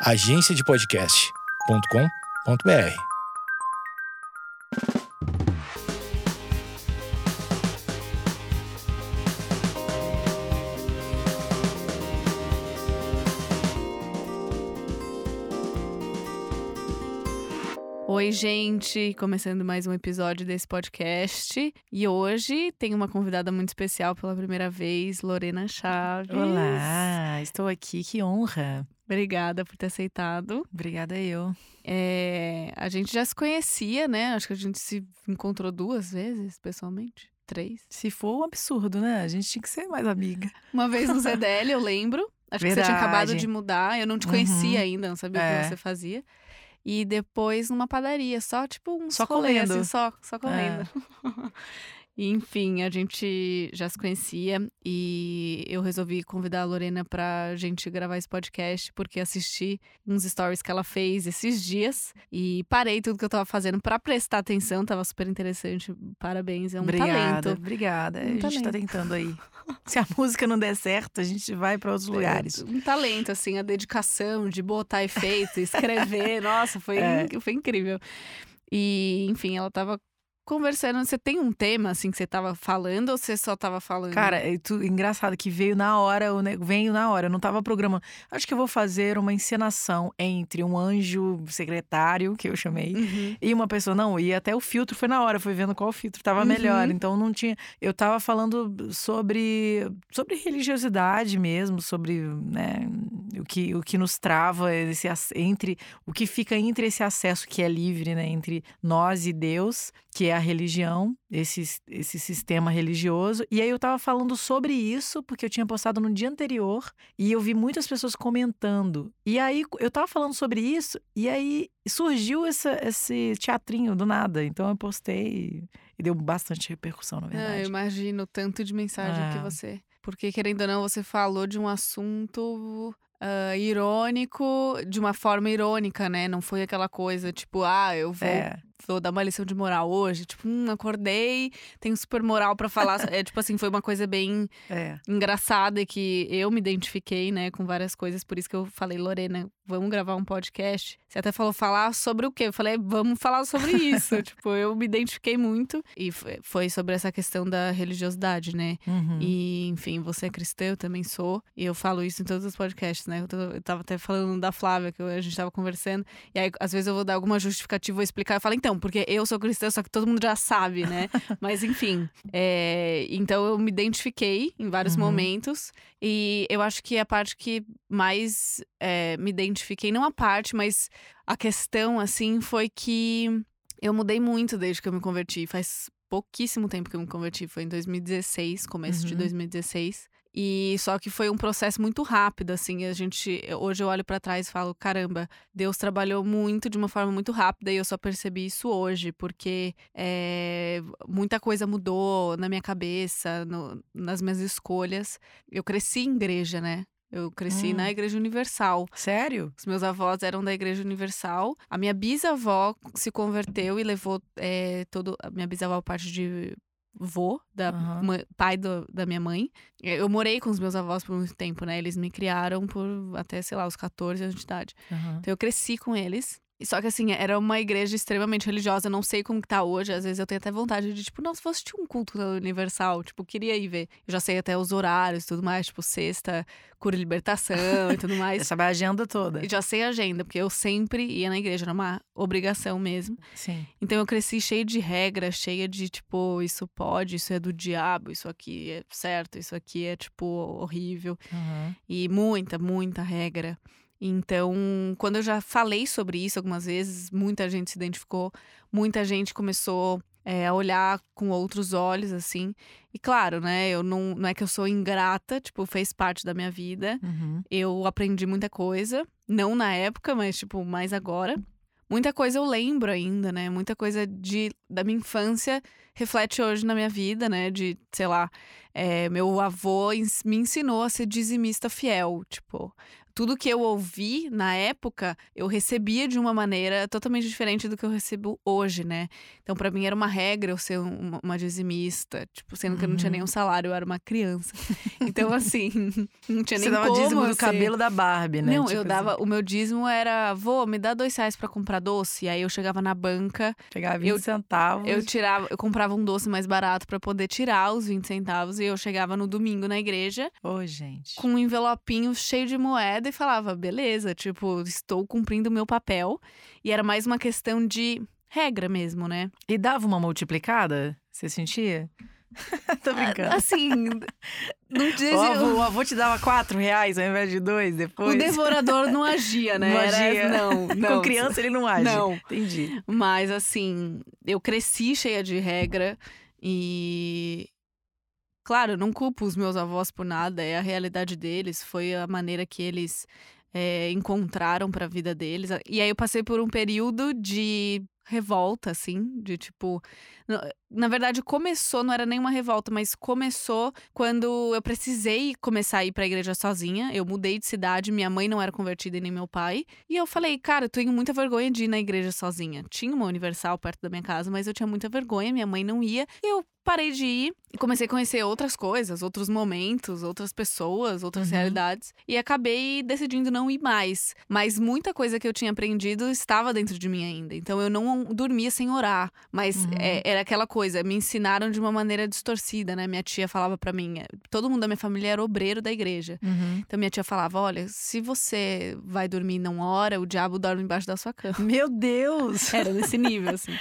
agenciadepodcast.com.br. Oi, gente! Começando mais um episódio desse podcast. E hoje tem uma convidada muito especial pela primeira vez, Lorena Chaves. Olá, estou aqui, que honra. Obrigada por ter aceitado. Obrigada eu. É, a gente já se conhecia, né? Acho que a gente se encontrou duas vezes, pessoalmente. Três. Se for um absurdo, né? A gente tinha que ser mais amiga. Uma vez no ZDL, eu lembro. Acho que você tinha acabado de mudar. Eu não te conhecia uhum. ainda, não sabia é. o que você fazia. E depois numa padaria, só tipo um só comendo. Assim, só, só comendo. É. E, enfim, a gente já se conhecia e eu resolvi convidar a Lorena pra gente gravar esse podcast porque assisti uns stories que ela fez esses dias e parei tudo que eu tava fazendo para prestar atenção, tava super interessante. Parabéns, é um obrigada, talento. Obrigada, um a gente tá talento. tá tentando aí. Se a música não der certo, a gente vai para outros é, lugares. Um talento, assim, a dedicação de botar efeito, escrever, nossa, foi, é. foi incrível. E, enfim, ela tava conversando, você tem um tema assim que você tava falando ou você só tava falando? Cara, é tu, engraçado que veio na hora, veio na hora, eu não tava programando. Acho que eu vou fazer uma encenação entre um anjo secretário, que eu chamei, uhum. e uma pessoa. Não, e até o filtro foi na hora, foi vendo qual filtro tava uhum. melhor. Então não tinha. Eu tava falando sobre, sobre religiosidade mesmo, sobre né, o, que, o que nos trava esse, entre o que fica entre esse acesso que é livre, né, entre nós e Deus, que é a religião, esse, esse sistema religioso. E aí eu tava falando sobre isso, porque eu tinha postado no dia anterior, e eu vi muitas pessoas comentando. E aí eu tava falando sobre isso, e aí surgiu essa, esse teatrinho do nada. Então eu postei e deu bastante repercussão, na ah, verdade. Ah, eu imagino tanto de mensagem que é. você. Porque, querendo ou não, você falou de um assunto Uh, irônico de uma forma irônica, né? Não foi aquela coisa tipo, ah, eu vou é vou dar uma lição de moral hoje. Tipo, hum, acordei, tenho super moral para falar. é tipo assim, foi uma coisa bem é. engraçada que eu me identifiquei, né, com várias coisas. Por isso que eu falei, Lorena, vamos gravar um podcast. Você até falou falar sobre o quê? Eu falei, vamos falar sobre isso. tipo, eu me identifiquei muito. E foi sobre essa questão da religiosidade, né? Uhum. E, enfim, você é cristã, eu também sou. E eu falo isso em todos os podcasts, né? Eu, tô, eu tava até falando da Flávia, que a gente tava conversando. E aí, às vezes, eu vou dar alguma justificativa, vou explicar. Eu falo, então, porque eu sou cristã, só que todo mundo já sabe, né? Mas enfim. É, então eu me identifiquei em vários uhum. momentos. E eu acho que a parte que mais é, me identifiquei, não a parte, mas a questão, assim, foi que eu mudei muito desde que eu me converti. Faz pouquíssimo tempo que eu me converti, foi em 2016, começo uhum. de 2016. E só que foi um processo muito rápido, assim. A gente hoje eu olho para trás e falo, caramba, Deus trabalhou muito de uma forma muito rápida e eu só percebi isso hoje, porque é, muita coisa mudou na minha cabeça, no, nas minhas escolhas. Eu cresci em igreja, né? Eu cresci hum. na Igreja Universal. Sério? Os meus avós eram da Igreja Universal. A minha bisavó se converteu e levou é, todo. A minha bisavó, parte de vô, da uhum. pai do, da minha mãe. Eu morei com os meus avós por muito tempo, né? Eles me criaram por até, sei lá, os 14 anos de idade. Uhum. Então eu cresci com eles. Só que assim, era uma igreja extremamente religiosa, não sei como que tá hoje. Às vezes eu tenho até vontade de, tipo, nossa, vou assistir um culto universal. Tipo, queria ir ver. Eu já sei até os horários e tudo mais, tipo, sexta, cura e libertação e tudo mais. Sabe a agenda toda. E já sei a agenda, porque eu sempre ia na igreja, era uma obrigação mesmo. Sim. Então eu cresci cheia de regras, cheia de, tipo, isso pode, isso é do diabo, isso aqui é certo, isso aqui é, tipo, horrível. Uhum. E muita, muita regra. Então, quando eu já falei sobre isso algumas vezes, muita gente se identificou, muita gente começou é, a olhar com outros olhos, assim. E claro, né, eu não, não é que eu sou ingrata, tipo, fez parte da minha vida. Uhum. Eu aprendi muita coisa, não na época, mas, tipo, mais agora. Muita coisa eu lembro ainda, né? Muita coisa de, da minha infância reflete hoje na minha vida, né? De, sei lá, é, meu avô me ensinou a ser dizimista fiel. Tipo, tudo que eu ouvi na época, eu recebia de uma maneira totalmente diferente do que eu recebo hoje, né? Então, para mim era uma regra eu ser uma, uma dizimista, tipo, sendo que eu não tinha nenhum uhum. salário, eu era uma criança. Então, assim, não tinha nem Você dava dízimo do cabelo da Barbie, né? Não, tipo eu dava. Assim. O meu dízimo era, vô, me dá dois reais pra comprar doce. E aí eu chegava na banca. Chegava 20 eu, centavos. Eu tirava, eu comprava um doce mais barato para poder tirar os 20 centavos. E eu chegava no domingo na igreja. Ô, oh, gente. Com um envelopinho cheio de moeda e falava, beleza, tipo, estou cumprindo o meu papel. E era mais uma questão de regra mesmo, né? E dava uma multiplicada? Você sentia? Tô brincando. Assim, não dizia. O avô, o avô te dava quatro reais ao invés de dois depois. O devorador não agia, né? Não agia. Era, não, não. Com criança ele não age. Não. Entendi. Mas assim, eu cresci cheia de regra e. Claro, não culpo os meus avós por nada, é a realidade deles, foi a maneira que eles é, encontraram para a vida deles. E aí eu passei por um período de revolta, assim, de tipo. Na verdade, começou, não era nenhuma revolta, mas começou quando eu precisei começar a ir pra igreja sozinha. Eu mudei de cidade, minha mãe não era convertida e nem meu pai. E eu falei, cara, eu tenho muita vergonha de ir na igreja sozinha. Tinha uma universal perto da minha casa, mas eu tinha muita vergonha, minha mãe não ia. E eu parei de ir e comecei a conhecer outras coisas, outros momentos, outras pessoas, outras uhum. realidades. E acabei decidindo não ir mais. Mas muita coisa que eu tinha aprendido estava dentro de mim ainda. Então eu não dormia sem orar. Mas uhum. é, era aquela coisa, me ensinaram de uma maneira distorcida, né? Minha tia falava para mim, todo mundo da minha família era obreiro da igreja. Uhum. Então minha tia falava: olha, se você vai dormir não ora, o diabo dorme embaixo da sua cama. Meu Deus! Era nesse nível, assim.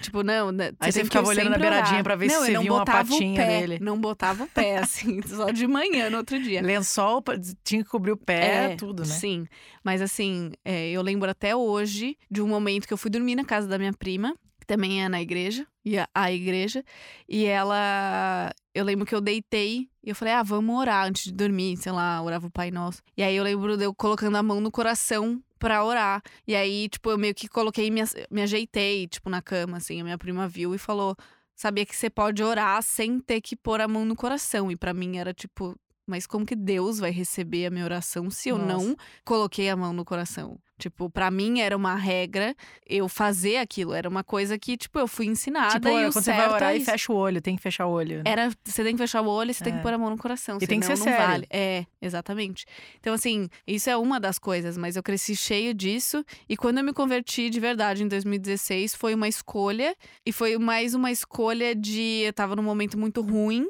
Tipo, não, né, Aí você ficava olhando na beiradinha orar. pra ver não, se você via uma patinha pé, dele. Não botava o pé, assim, só de manhã no outro dia. Lençol, tinha que cobrir o pé, é, tudo, né? Sim. Mas assim, é, eu lembro até hoje de um momento que eu fui dormir na casa da minha prima, que também é na igreja, ia à igreja, e ela. Eu lembro que eu deitei e eu falei, ah, vamos orar antes de dormir, sei lá, orava o Pai Nosso. E aí eu lembro de eu colocando a mão no coração pra orar. E aí, tipo, eu meio que coloquei, me, me ajeitei, tipo, na cama, assim. A minha prima viu e falou: sabia que você pode orar sem ter que pôr a mão no coração. E para mim era tipo, mas como que Deus vai receber a minha oração se eu Nossa. não coloquei a mão no coração? Tipo, para mim era uma regra eu fazer aquilo. Era uma coisa que, tipo, eu fui ensinada. Tipo, e quando você vai orar é e fecha o olho, tem que fechar o olho. Né? Era, você tem que fechar o olho, você é. tem que é. pôr a mão no coração. E tem que ser não sério. Vale. É, exatamente. Então, assim, isso é uma das coisas, mas eu cresci cheio disso. E quando eu me converti de verdade em 2016, foi uma escolha. E foi mais uma escolha de. Eu tava num momento muito ruim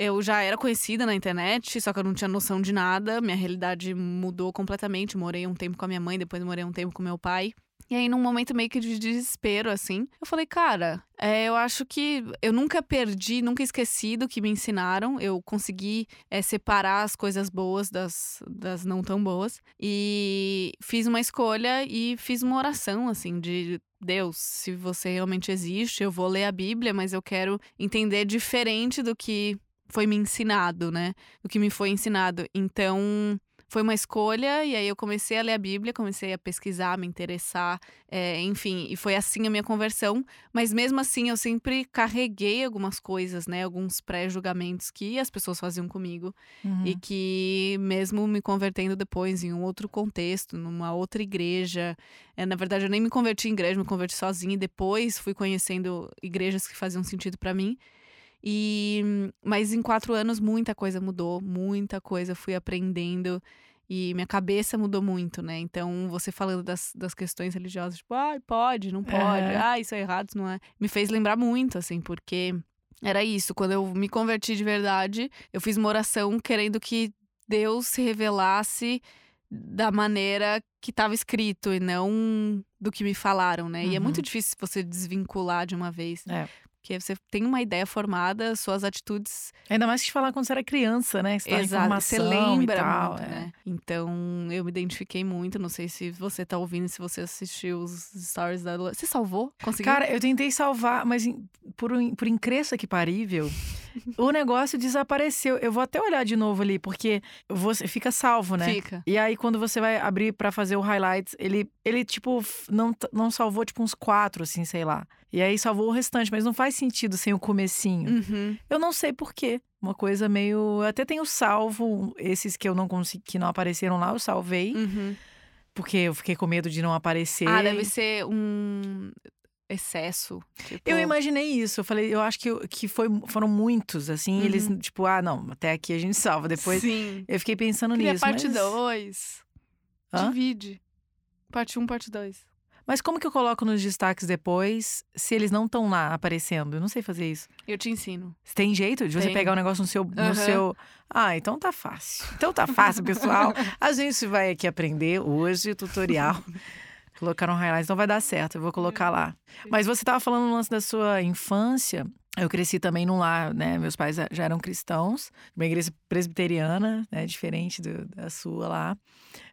eu já era conhecida na internet, só que eu não tinha noção de nada. Minha realidade mudou completamente. Morei um tempo com a minha mãe, depois morei um tempo com meu pai. E aí, num momento meio que de desespero, assim, eu falei, cara, é, eu acho que eu nunca perdi, nunca esqueci do que me ensinaram. Eu consegui é, separar as coisas boas das, das não tão boas. E fiz uma escolha e fiz uma oração, assim, de Deus, se você realmente existe, eu vou ler a Bíblia, mas eu quero entender diferente do que foi me ensinado, né? O que me foi ensinado. Então, foi uma escolha, e aí eu comecei a ler a Bíblia, comecei a pesquisar, me interessar, é, enfim, e foi assim a minha conversão. Mas mesmo assim, eu sempre carreguei algumas coisas, né? Alguns pré-julgamentos que as pessoas faziam comigo, uhum. e que, mesmo me convertendo depois em um outro contexto, numa outra igreja, é, na verdade, eu nem me converti em igreja, me converti sozinha, e depois fui conhecendo igrejas que faziam sentido para mim. E mas em quatro anos muita coisa mudou, muita coisa fui aprendendo e minha cabeça mudou muito, né? Então você falando das, das questões religiosas, tipo, ah, pode, não pode, é. ah, isso é errado, isso não é, me fez lembrar muito, assim, porque era isso. Quando eu me converti de verdade, eu fiz uma oração querendo que Deus se revelasse da maneira que estava escrito e não do que me falaram, né? Uhum. E é muito uhum. difícil você desvincular de uma vez. É. Porque você tem uma ideia formada, suas atitudes. Ainda mais que falar quando você era criança, né? Você tá Exato, você lembra tal, muito, é. né? Então eu me identifiquei muito. Não sei se você tá ouvindo, se você assistiu os stories da Lua. Você salvou? Conseguiu? Cara, eu tentei salvar, mas por, por incresça que parível, o negócio desapareceu. Eu vou até olhar de novo ali, porque você fica salvo, né? Fica. E aí, quando você vai abrir para fazer o highlights, ele, ele tipo, não, não salvou, tipo, uns quatro, assim, sei lá. E aí salvou o restante, mas não faz sentido sem o comecinho. Uhum. Eu não sei por quê. Uma coisa meio. Eu até tenho salvo esses que eu não consegui, que não apareceram lá, eu salvei. Uhum. Porque eu fiquei com medo de não aparecer. Ah, deve ser um excesso. Tipo... Eu imaginei isso. Eu falei, eu acho que, que foi, foram muitos, assim. Uhum. Eles, tipo, ah, não, até aqui a gente salva. Depois Sim. eu fiquei pensando Cria nisso. parte mas... 2. Hã? Divide. Parte 1, um, parte 2. Mas como que eu coloco nos destaques depois se eles não estão lá aparecendo? Eu não sei fazer isso. Eu te ensino. Tem jeito de você Tem. pegar o negócio no seu, no Aham. seu. Ah, então tá fácil. Então tá fácil, pessoal. A gente vai aqui aprender hoje o tutorial. Colocar um highlight, então vai dar certo, eu vou colocar lá. Mas você tava falando no lance da sua infância. Eu cresci também num lar, né? Meus pais já eram cristãos, uma igreja presbiteriana, né? Diferente do- da sua lá.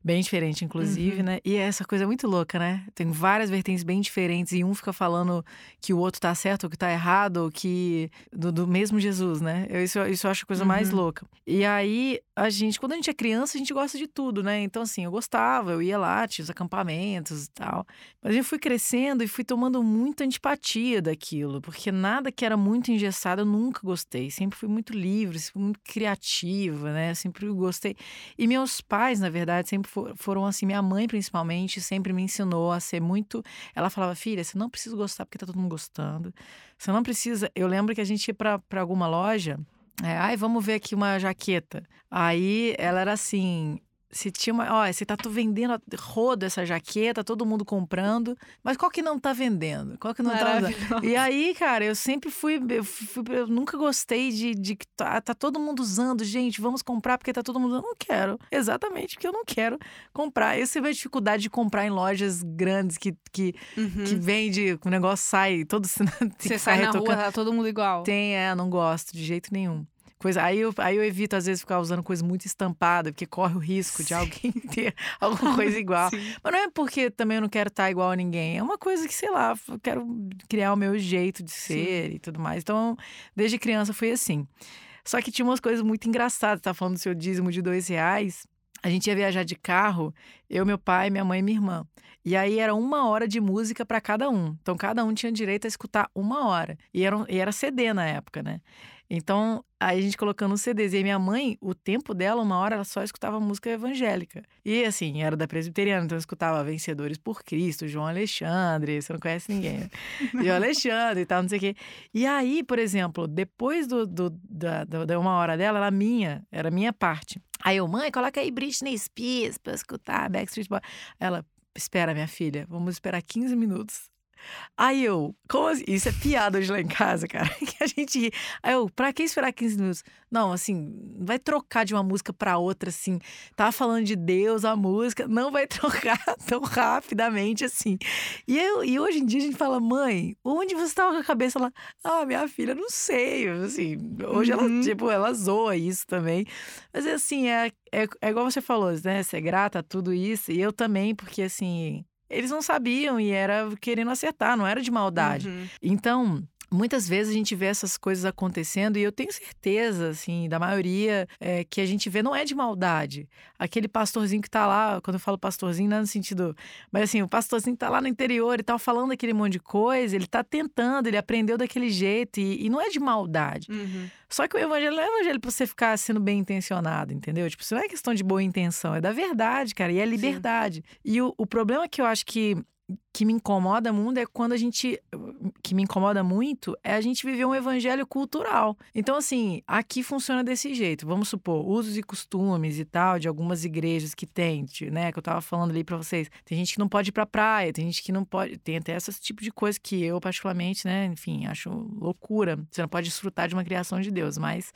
Bem diferente, inclusive, Uhum. né? E essa coisa é muito louca, né? Tem várias vertentes bem diferentes e um fica falando que o outro tá certo ou que tá errado, ou que. do, do mesmo Jesus, né? Eu, isso, isso eu acho a coisa mais Uhum. louca. E aí, a gente, quando a gente é criança, a gente gosta de tudo, né? Então, assim, eu gostava, eu ia lá, tinha os acampamentos e tal. Mas eu fui crescendo e fui tomando muita antipatia daquilo, porque nada que era muito engessado eu nunca gostei. Sempre fui muito livre, sempre fui muito criativa, né? Sempre gostei. E meus pais, na verdade, sempre fo- foram assim. Minha mãe, principalmente, sempre me ensinou a ser muito. Ela falava, filha, você não precisa gostar porque tá todo mundo gostando. Você não precisa. Eu lembro que a gente ia pra alguma loja. É, ai, vamos ver aqui uma jaqueta. Aí ela era assim. Se tinha uma. Ó, você tá tu vendendo rodo essa jaqueta, todo mundo comprando. Mas qual que não tá vendendo? Qual que não tá usando? E aí, cara, eu sempre fui. Eu, fui- eu nunca gostei de, de que tá, tá todo mundo usando, gente, vamos comprar porque tá todo mundo. Eu não quero. Exatamente porque eu não quero comprar. Essa é a dificuldade de comprar em lojas grandes que, que, Uhum. que vende, o negócio sai todo. Você sai na rua, tá todo mundo igual. Tem, é, não gosto de jeito nenhum. Coisa, aí, eu, aí eu evito, às vezes, ficar usando coisa muito estampada, porque corre o risco de Sim. alguém ter alguma coisa igual. Sim. Mas não é porque também eu não quero estar igual a ninguém. É uma coisa que, sei lá, eu quero criar o meu jeito de ser e tudo mais. Então, desde criança foi assim. Só que tinha umas coisas muito engraçadas. Tá falando do seu dízimo de dois reais. A gente ia viajar de carro, eu, meu pai, minha mãe e minha irmã. E aí era uma hora de música para cada um. Então cada um tinha direito a escutar uma hora. E era, e era CD na época, né? Então, aí a gente colocando os CDs. E minha mãe, o tempo dela, uma hora, ela só escutava música evangélica. E assim, era da presbiteriana, então eu escutava Vencedores por Cristo, João Alexandre, você não conhece ninguém, né? João Alexandre e tal, não sei o quê. E aí, por exemplo, depois do, do- da, da, da uma hora dela, era minha, era minha parte. Aí eu, mãe, coloca aí Britney Spears pra escutar Backstreet Boys. Ela, espera, minha filha, vamos esperar 15 minutos. Aí eu, como assim? Isso é piada hoje lá em casa, cara. Que a gente ri. Aí eu, pra que esperar 15 minutos? Não, assim, não vai trocar de uma música pra outra, assim. Tava falando de Deus, a música, não vai trocar tão rapidamente assim. E, eu, e hoje em dia a gente fala, mãe, onde você tava com a cabeça lá? Ah, minha filha, não sei. Assim, hoje Uhum. ela, tipo, ela zoa isso também. Mas assim, é, é, é igual você falou, né? Ser grata a tudo isso. E eu também, porque assim. Eles não sabiam e era querendo acertar, não era de maldade. Uhum. Então, muitas vezes a gente vê essas coisas acontecendo e eu tenho certeza, assim, da maioria é, que a gente vê não é de maldade. Aquele pastorzinho que tá lá, quando eu falo pastorzinho, não é no sentido. Mas assim, o pastorzinho tá lá no interior e tal, falando aquele monte de coisa, ele tá tentando, ele aprendeu daquele jeito e, e não é de maldade. Uhum. Só que o evangelho não é evangelho pra você ficar sendo bem intencionado, entendeu? Tipo, isso não é questão de boa intenção, é da verdade, cara, e é liberdade. E o, o problema que eu acho que, que me incomoda muito é quando a gente. Que me incomoda muito é a gente viver um evangelho cultural. Então, assim, aqui funciona desse jeito. Vamos supor, usos e costumes e tal, de algumas igrejas que tem, né? Que eu tava falando ali pra vocês. Tem gente que não pode ir pra praia, tem gente que não pode. Tem até esse tipo de coisa que eu, particularmente, né? Enfim, acho loucura. Você não pode desfrutar de uma criação de Deus, mas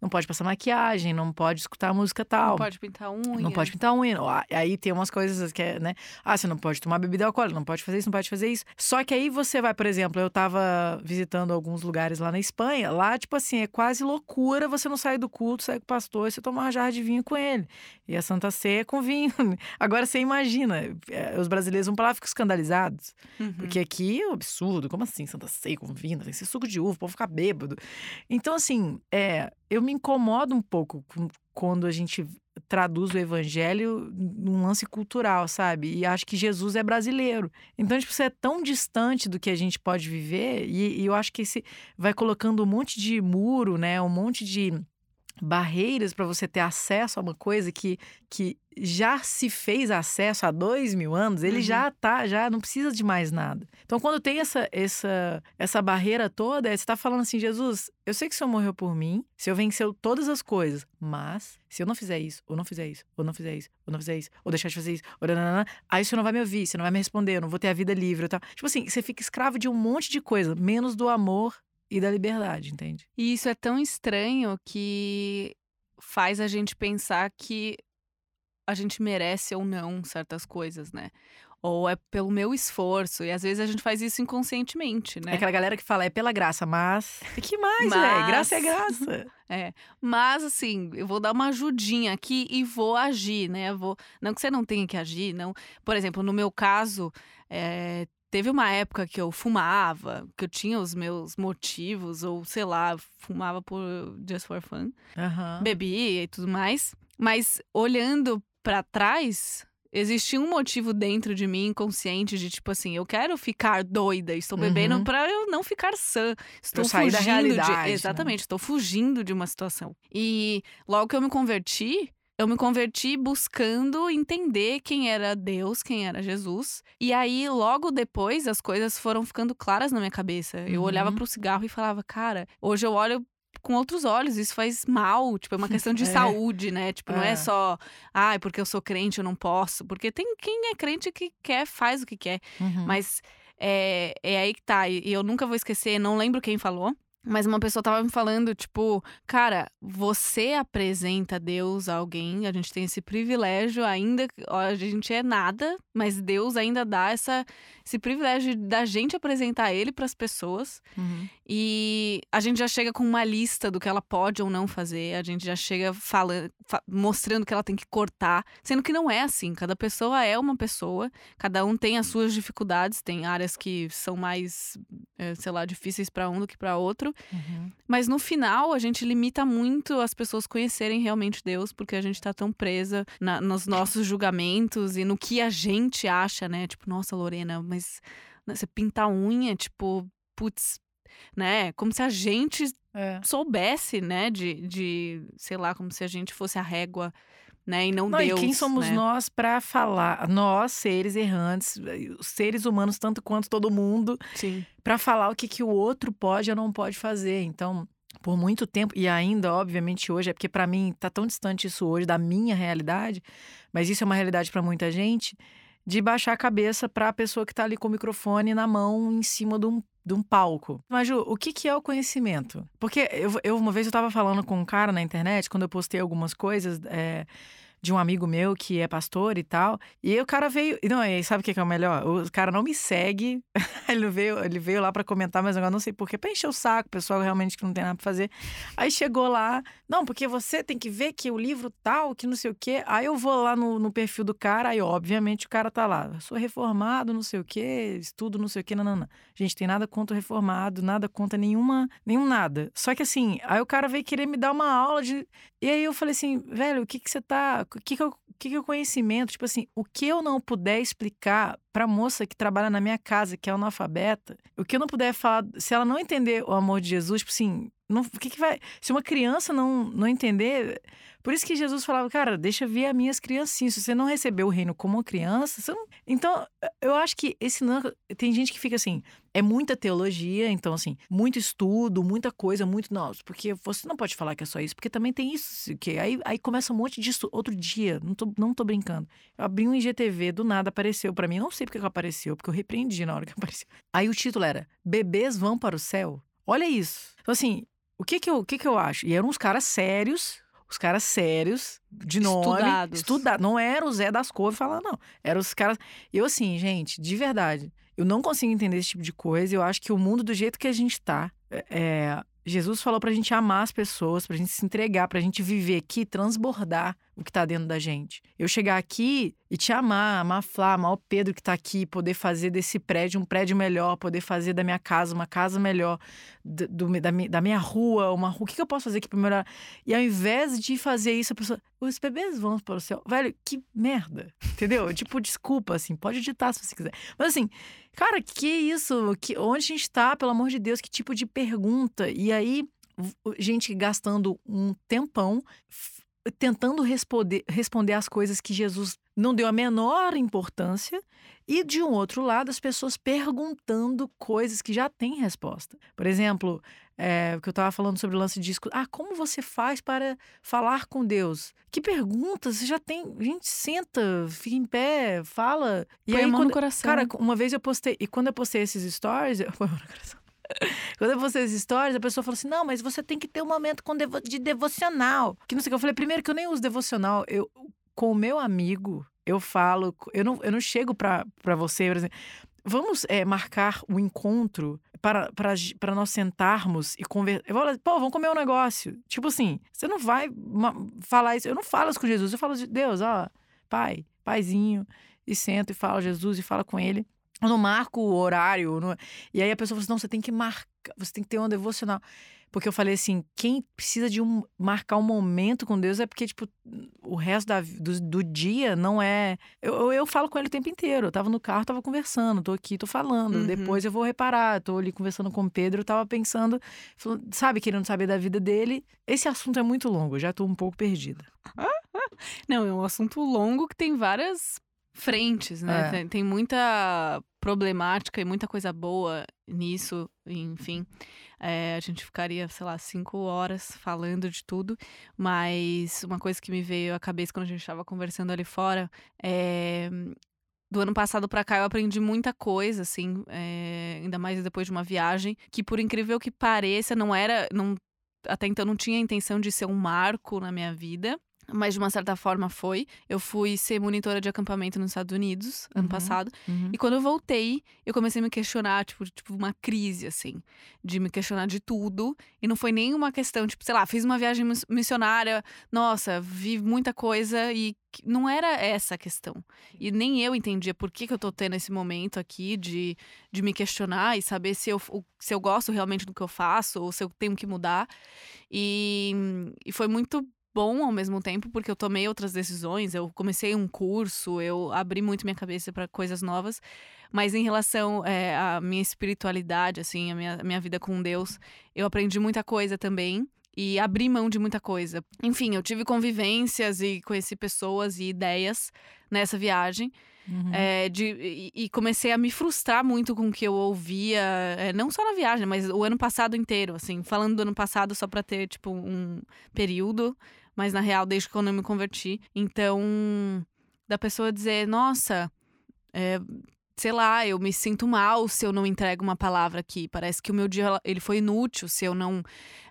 não pode passar maquiagem, não pode escutar música tal. Não pode pintar unha. Não pode pintar unha. Aí tem umas coisas que é, né? Ah, você não pode tomar bebida alcoólica, não pode fazer isso, não pode fazer isso. Só que aí você vai, por exemplo, eu tava visitando alguns lugares lá na Espanha. Lá, tipo assim, é quase loucura você não sair do culto, sair com o pastor e você tomar uma jarra de vinho com ele. E a Santa Ceia é com vinho. Agora você imagina, é, os brasileiros vão pra lá e ficam escandalizados. Uhum. Porque aqui é um absurdo. Como assim? Santa Ceia com vinho? Tem que ser suco de uva, o povo ficar bêbado. Então, assim, é, eu me incomodo um pouco com, quando a gente traduz o evangelho num lance cultural, sabe? E acho que Jesus é brasileiro. Então, tipo, você é tão distante do que a gente pode viver, e, e eu acho que esse vai colocando um monte de muro, né? Um monte de barreiras para você ter acesso a uma coisa que, que já se fez acesso há dois mil anos, ele uhum. já tá, já não precisa de mais nada. Então, quando tem essa essa essa barreira toda, você está falando assim, Jesus, eu sei que o Senhor morreu por mim, o Senhor venceu todas as coisas, mas se eu não fizer isso, ou não fizer isso, ou não fizer isso, ou não fizer isso, ou deixar de fazer isso, ou aí o Senhor não vai me ouvir, você não vai me responder, eu não vou ter a vida livre, tal. Tipo assim, você fica escravo de um monte de coisa, menos do amor e da liberdade, entende? E isso é tão estranho que faz a gente pensar que a gente merece ou não certas coisas, né? Ou é pelo meu esforço. E às vezes a gente faz isso inconscientemente, né? É aquela galera que fala, é pela graça, mas. E que mais, mas... Graça é graça. é. Mas, assim, eu vou dar uma ajudinha aqui e vou agir, né? vou... Não que você não tenha que agir, não. Por exemplo, no meu caso, é... Teve uma época que eu fumava, que eu tinha os meus motivos, ou sei lá, fumava por just for fun, uhum. bebia e tudo mais. Mas olhando para trás, existia um motivo dentro de mim inconsciente de tipo assim, eu quero ficar doida, estou bebendo uhum. para eu não ficar sã. Estou fugindo da realidade, de né? exatamente, né? estou fugindo de uma situação. E logo que eu me converti, eu me converti buscando entender quem era Deus, quem era Jesus. E aí, logo depois, as coisas foram ficando claras na minha cabeça. Eu uhum. olhava para o cigarro e falava, cara, hoje eu olho com outros olhos, isso faz mal, tipo, é uma questão de é. saúde, né? Tipo, não é. é só, ah, porque eu sou crente, eu não posso. Porque tem quem é crente que quer, faz o que quer. Uhum. Mas é, é aí que tá. E eu nunca vou esquecer, não lembro quem falou, mas uma pessoa tava me falando, tipo, cara, você apresenta Deus a alguém, a gente tem esse privilégio, ainda a gente é nada, mas Deus ainda dá essa, esse privilégio da gente apresentar ele para as pessoas. Uhum. E a gente já chega com uma lista do que ela pode ou não fazer, a gente já chega falando, fa mostrando que ela tem que cortar, sendo que não é assim. Cada pessoa é uma pessoa, cada um tem as suas dificuldades, tem áreas que são mais, é, sei lá, difíceis para um do que para outro. Uhum. Mas no final, a gente limita muito as pessoas conhecerem realmente Deus, porque a gente tá tão presa na, nos nossos julgamentos e no que a gente acha, né? Tipo, nossa, Lorena, mas né, você pinta a unha, tipo, putz, né? Como se a gente é. soubesse, né? De, de, sei lá, como se a gente fosse a régua né? E não, não Deus. E quem somos né? nós para falar? Nós, seres errantes, seres humanos tanto quanto todo mundo, para falar o que, que o outro pode ou não pode fazer. Então, por muito tempo e ainda, obviamente, hoje, é porque para mim tá tão distante isso hoje da minha realidade, mas isso é uma realidade para muita gente, de baixar a cabeça para a pessoa que está ali com o microfone na mão em cima de um de um palco. Mas, Ju, o que, que é o conhecimento? Porque eu, eu, uma vez eu estava falando com um cara na internet, quando eu postei algumas coisas, é, de um amigo meu que é pastor e tal. E aí o cara veio. Não, e sabe o que é o melhor? O cara não me segue. ele veio, ele veio lá para comentar, mas agora não sei porquê, pra encher o saco, pessoal realmente que não tem nada pra fazer. Aí chegou lá, não, porque você tem que ver que o livro tal, que não sei o quê. Aí eu vou lá no, no perfil do cara, aí obviamente o cara tá lá. sou reformado, não sei o quê, estudo, não sei o quê, não, não, não. Gente, tem nada contra o reformado, nada contra nenhuma, nenhum nada. Só que assim, aí o cara veio querer me dar uma aula de. E aí eu falei assim, velho, o que que você tá o que, que, eu, que, que é o conhecimento? Tipo assim, o que eu não puder explicar para moça que trabalha na minha casa, que é analfabeta, o que eu não puder falar, se ela não entender o amor de Jesus, tipo assim, não, que, que vai. Se uma criança não, não entender. Por isso que Jesus falava, cara, deixa ver as minhas criancinhas. Se você não recebeu o reino como uma criança, não. Então, eu acho que esse não. Tem gente que fica assim, é muita teologia, então, assim, muito estudo, muita coisa, muito. Não, porque você não pode falar que é só isso, porque também tem isso. que Aí, aí começa um monte disso. Outro dia, não tô, não tô brincando. Eu abri um IGTV, do nada apareceu para mim. não sei porque que apareceu, porque eu repreendi na hora que apareceu. Aí o título era Bebês vão para o céu. Olha isso. Então, assim, o que que eu, o que que eu acho? E eram uns caras sérios, os caras sérios, de nome. Estudados. Estudados. Não era o Zé das Cores falando, não. Eram os caras. Eu, assim, gente, de verdade, eu não consigo entender esse tipo de coisa. Eu acho que o mundo, do jeito que a gente tá, é, é Jesus falou pra gente amar as pessoas, pra gente se entregar, pra gente viver aqui, transbordar. O que tá dentro da gente. Eu chegar aqui e te amar, amar a Flá, amar o Pedro que tá aqui, poder fazer desse prédio um prédio melhor, poder fazer da minha casa uma casa melhor, do, do da, da, minha rua uma rua. O que, que eu posso fazer aqui pra melhorar? E ao invés de fazer isso, a pessoa, os bebês vão para o céu. Velho, que merda, entendeu? tipo, desculpa, assim, pode editar se você quiser. Mas assim, cara, que isso? Que, onde a gente tá, pelo amor de Deus, que tipo de pergunta? E aí, gente gastando um tempão tentando responder, responder as coisas que Jesus não deu a menor importância, e de um outro lado, as pessoas perguntando coisas que já têm resposta. Por exemplo, é, o que eu estava falando sobre o lance de disco. Ah, como você faz para falar com Deus? Que perguntas? Você já tem. Gente, senta, fica em pé, fala. E Põe aí, a mão quando, no coração. Cara, uma vez eu postei. E quando eu postei esses stories. Eu, põe a mão no coração. Quando eu postei as histórias, a pessoa falou assim: não, mas você tem que ter um momento com devo de devocional. Que não sei o que. Eu falei, primeiro que eu nem uso devocional. Eu, com o meu amigo, eu falo, eu não, eu não chego para você, por exemplo, vamos é, marcar o um encontro para, para, para nós sentarmos e conversar. Eu falo, pô, vamos comer um negócio. Tipo assim, você não vai falar isso. Eu não falo isso com Jesus, eu falo de Deus, ó, pai, paizinho, e sento e falo Jesus e falo com ele. Eu não marco o horário. Não... E aí a pessoa fala assim: não, você tem que marcar, você tem que ter um devocional. Porque eu falei assim: quem precisa de um, marcar um momento com Deus é porque, tipo, o resto da, do, do dia não é. Eu, eu, eu, falo com ele o tempo inteiro. Eu tava no carro, tava conversando, tô aqui, tô falando. Uhum. Depois eu vou reparar. Tô ali conversando com o Pedro, eu tava pensando, sabe, querendo saber da vida dele. Esse assunto é muito longo, já tô um pouco perdida. Não, é um assunto longo que tem várias frentes, né? É. Tem, tem, muita problemática e muita coisa boa nisso, enfim. É, a gente ficaria, sei lá, cinco horas falando de tudo, mas uma coisa que me veio à cabeça quando a gente estava conversando ali fora é. Do ano passado para cá eu aprendi muita coisa, assim, é, ainda mais depois de uma viagem, que por incrível que pareça, não era. Não, até então não tinha a intenção de ser um marco na minha vida mas de uma certa forma foi. Eu fui ser monitora de acampamento nos Estados Unidos ano uhum, passado. Uhum. E quando eu voltei, eu comecei a me questionar, tipo, tipo, uma crise, assim, de me questionar de tudo. E não foi nem uma questão, tipo, sei lá, fiz uma viagem missionária, nossa, vi muita coisa e não era essa a questão. E nem eu entendia por que, que eu tô tendo esse momento aqui de, de me questionar e saber se eu, se eu gosto realmente do que eu faço ou se eu tenho que mudar. E, e foi muito bom ao mesmo tempo, porque eu tomei outras decisões, eu comecei um curso, eu abri muito minha cabeça para coisas novas. Mas em relação é, à minha espiritualidade, assim, a minha, a minha vida com Deus, eu aprendi muita coisa também e abri mão de muita coisa. Enfim, eu tive convivências e conheci pessoas e ideias nessa viagem. Uhum. É, de, e, comecei a me frustrar muito com o que eu ouvia, é, não só na viagem, mas o ano passado inteiro, assim, falando do ano passado só para ter, tipo, um período mas na real, desde quando eu me converti. Então, da pessoa dizer, nossa, é, sei lá, eu me sinto mal se eu não entrego uma palavra aqui. Parece que o meu dia ele foi inútil se eu não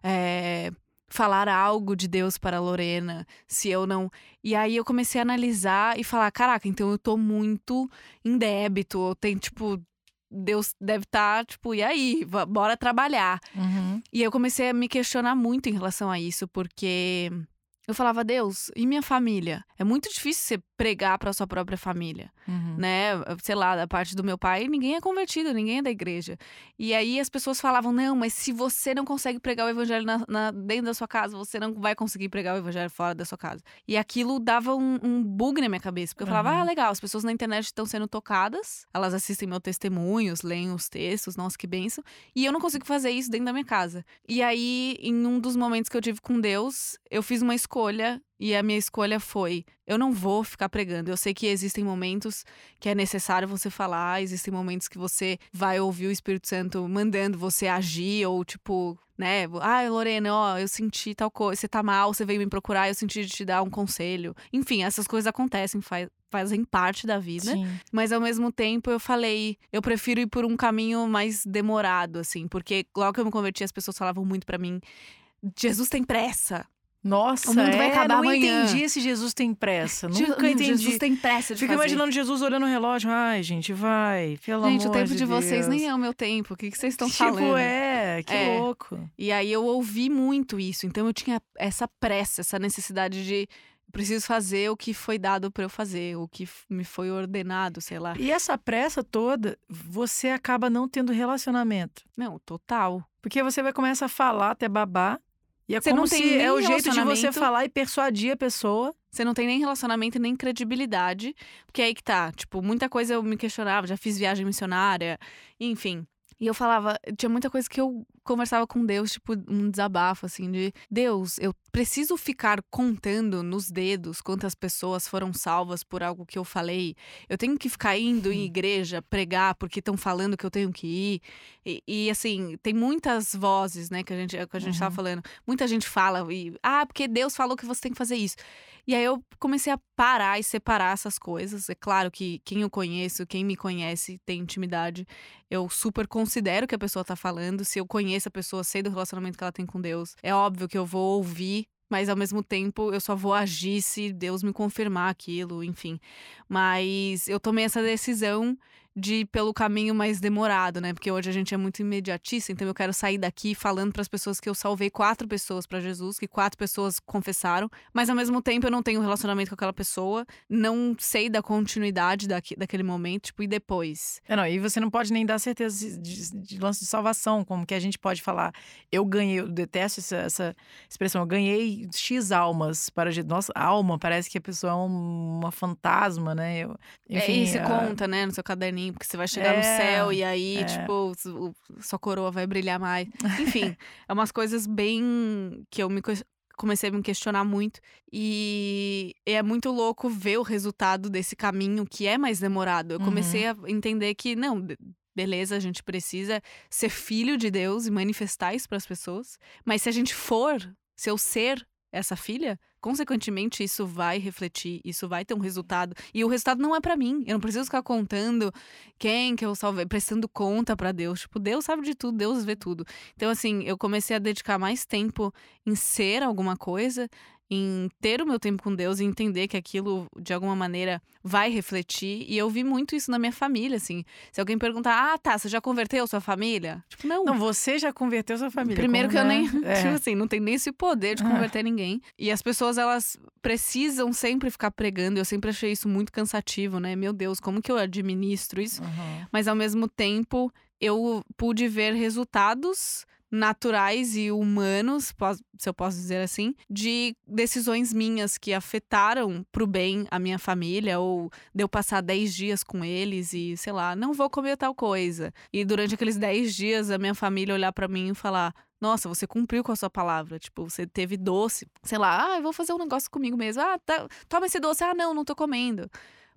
é, falar algo de Deus para a Lorena, se eu não. E aí eu comecei a analisar e falar, caraca, então eu tô muito em débito, eu tenho tipo Deus deve estar, tá, tipo, e aí? Bora trabalhar. Uhum. E eu comecei a me questionar muito em relação a isso, porque eu falava, Deus, e minha família? É muito difícil você pregar para sua própria família, uhum. né? Sei lá, da parte do meu pai, ninguém é convertido, ninguém é da igreja. E aí as pessoas falavam, não, mas se você não consegue pregar o evangelho na, na, dentro da sua casa, você não vai conseguir pregar o evangelho fora da sua casa. E aquilo dava um, um bug na minha cabeça, porque eu falava, uhum. ah, legal, as pessoas na internet estão sendo tocadas, elas assistem meus testemunhos, leem os textos, nossa, que benção, e eu não consigo fazer isso dentro da minha casa. E aí, em um dos momentos que eu tive com Deus, eu fiz uma escolha e a minha escolha foi: eu não vou ficar pregando. Eu sei que existem momentos que é necessário você falar, existem momentos que você vai ouvir o Espírito Santo mandando você agir, ou tipo, né? Ah, Lorena, ó, eu senti tal coisa, você tá mal, você veio me procurar, eu senti de te dar um conselho. Enfim, essas coisas acontecem, faz, fazem parte da vida. Sim. Mas ao mesmo tempo eu falei, eu prefiro ir por um caminho mais demorado, assim, porque logo que eu me converti, as pessoas falavam muito para mim. Jesus tem pressa. Nossa, o mundo vai é, acabar não amanhã. entendi se Jesus tem pressa. Nunca entendi. Jesus tem pressa de Fico fazer. imaginando Jesus olhando o relógio. Ai, gente, vai. Pelo gente, amor o tempo de, de Deus. vocês nem é o meu tempo. O que, que vocês estão tipo, falando? é, que é. louco. E aí eu ouvi muito isso. Então eu tinha essa pressa, essa necessidade de preciso fazer o que foi dado para eu fazer, o que me foi ordenado, sei lá. E essa pressa toda, você acaba não tendo relacionamento. Não, total. Porque você vai começar a falar até babar. E é você como se é o jeito de você falar e persuadir a pessoa. Você não tem nem relacionamento nem credibilidade. Porque aí que tá, tipo, muita coisa eu me questionava, já fiz viagem missionária, enfim. E eu falava, tinha muita coisa que eu conversava com Deus, tipo, um desabafo, assim, de Deus, eu preciso ficar contando nos dedos quantas pessoas foram salvas por algo que eu falei. Eu tenho que ficar indo em igreja pregar porque estão falando que eu tenho que ir. E, e, assim, tem muitas vozes, né, que a gente, que a gente uhum. tava falando. Muita gente fala, e, ah, porque Deus falou que você tem que fazer isso. E aí eu comecei a parar e separar essas coisas. É claro que quem eu conheço, quem me conhece, tem intimidade. Eu super considero que a pessoa tá falando. Se eu conheço a pessoa, sei do relacionamento que ela tem com Deus, é óbvio que eu vou ouvir mas ao mesmo tempo eu só vou agir se Deus me confirmar aquilo, enfim. Mas eu tomei essa decisão de ir pelo caminho mais demorado, né? Porque hoje a gente é muito imediatista, então eu quero sair daqui falando para as pessoas que eu salvei quatro pessoas para Jesus, que quatro pessoas confessaram, mas ao mesmo tempo eu não tenho um relacionamento com aquela pessoa, não sei da continuidade daqui, daquele momento, tipo, e depois. É, não, e você não pode nem dar certeza de, de, de lance de salvação, como que a gente pode falar, eu ganhei, eu detesto essa, essa expressão, eu ganhei X almas para Jesus. Nossa, alma, parece que a pessoa é uma fantasma, né? Eu, enfim, é, e você conta, né, no seu caderninho porque você vai chegar é, no céu e aí, é. tipo, sua coroa vai brilhar mais. Enfim, é umas coisas bem que eu me comecei a me questionar muito. E é muito louco ver o resultado desse caminho que é mais demorado. Eu comecei uhum. a entender que, não, beleza, a gente precisa ser filho de Deus e manifestar isso para as pessoas. Mas se a gente for, se eu ser essa filha, consequentemente isso vai refletir, isso vai ter um resultado. E o resultado não é para mim. Eu não preciso ficar contando quem que eu salvei, prestando conta para Deus. Tipo, Deus sabe de tudo, Deus vê tudo. Então assim, eu comecei a dedicar mais tempo em ser alguma coisa em ter o meu tempo com Deus e entender que aquilo de alguma maneira vai refletir. E eu vi muito isso na minha família, assim. Se alguém perguntar, ah, tá, você já converteu sua família? Tipo, não. Não, você já converteu sua família. Primeiro que eu nem, é. tipo assim, não tem nem esse poder de converter ninguém. E as pessoas, elas precisam sempre ficar pregando. Eu sempre achei isso muito cansativo, né? Meu Deus, como que eu administro isso? Uhum. Mas ao mesmo tempo, eu pude ver resultados naturais e humanos, se eu posso dizer assim, de decisões minhas que afetaram pro bem a minha família, ou de eu passar 10 dias com eles e, sei lá, não vou comer tal coisa. E durante aqueles 10 dias a minha família olhar para mim e falar: nossa, você cumpriu com a sua palavra. Tipo, você teve doce. Sei lá, ah, eu vou fazer um negócio comigo mesmo. Ah, tá, toma esse doce. Ah, não, não tô comendo.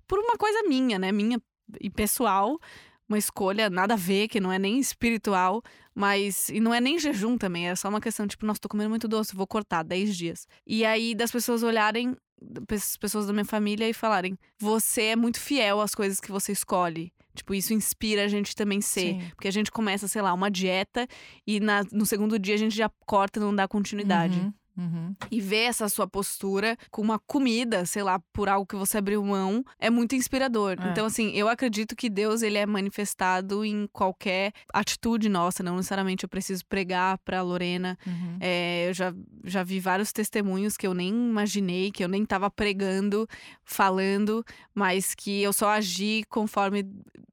Por uma coisa minha, né? Minha e pessoal uma escolha nada a ver, que não é nem espiritual, mas. E não é nem jejum também, é só uma questão, tipo, nossa, tô comendo muito doce, vou cortar 10 dias. E aí das pessoas olharem, pessoas da minha família e falarem: você é muito fiel às coisas que você escolhe. Tipo, isso inspira a gente também ser. Sim. Porque a gente começa, sei lá, uma dieta e na, no segundo dia a gente já corta e não dá continuidade. Uhum. Uhum. E ver essa sua postura com uma comida, sei lá, por algo que você abriu mão, é muito inspirador. É. Então, assim, eu acredito que Deus ele é manifestado em qualquer atitude nossa. Não necessariamente eu preciso pregar pra Lorena. Uhum. É, eu já, já vi vários testemunhos que eu nem imaginei, que eu nem tava pregando, falando, mas que eu só agi conforme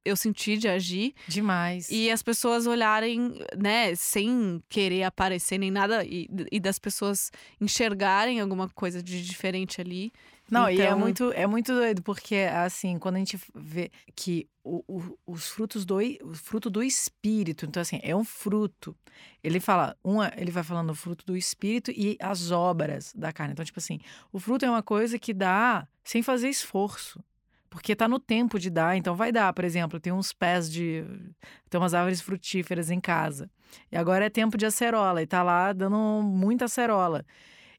eu senti de agir. Demais. E as pessoas olharem, né, sem querer aparecer nem nada, e, e das pessoas enxergarem alguma coisa de diferente ali. Não, então... e é então muito, é muito doido, porque assim, quando a gente vê que o, o, os frutos do o fruto do espírito, então assim, é um fruto. Ele fala, uma, ele vai falando o fruto do espírito e as obras da carne. Então, tipo assim, o fruto é uma coisa que dá sem fazer esforço. Porque tá no tempo de dar, então vai dar. Por exemplo, tem uns pés de. Tem umas árvores frutíferas em casa. E agora é tempo de acerola, e tá lá dando muita acerola.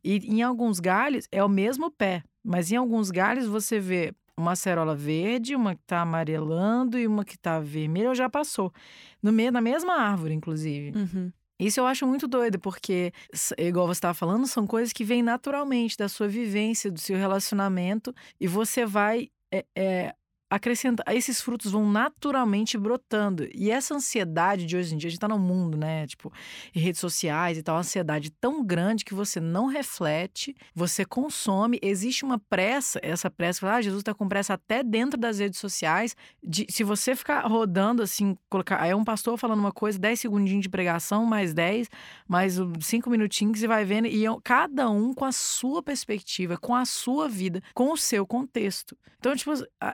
E em alguns galhos é o mesmo pé, mas em alguns galhos você vê uma acerola verde, uma que tá amarelando e uma que tá vermelha ou já passou. No meio, na mesma árvore, inclusive. Uhum. Isso eu acho muito doido, porque, igual você estava falando, são coisas que vêm naturalmente da sua vivência, do seu relacionamento, e você vai é, é, acrescenta, esses frutos vão naturalmente brotando. E essa ansiedade de hoje em dia, a gente tá no mundo, né? Tipo, em redes sociais e tal, uma ansiedade tão grande que você não reflete, você consome, existe uma pressa, essa pressa, ah, Jesus tá com pressa até dentro das redes sociais, de, se você ficar rodando assim, colocar, aí é um pastor falando uma coisa, 10 segundinhos de pregação, mais 10, mais 5 minutinhos, você vai vendo, e cada um com a sua perspectiva, com a sua vida, com o seu contexto. Então, tipo,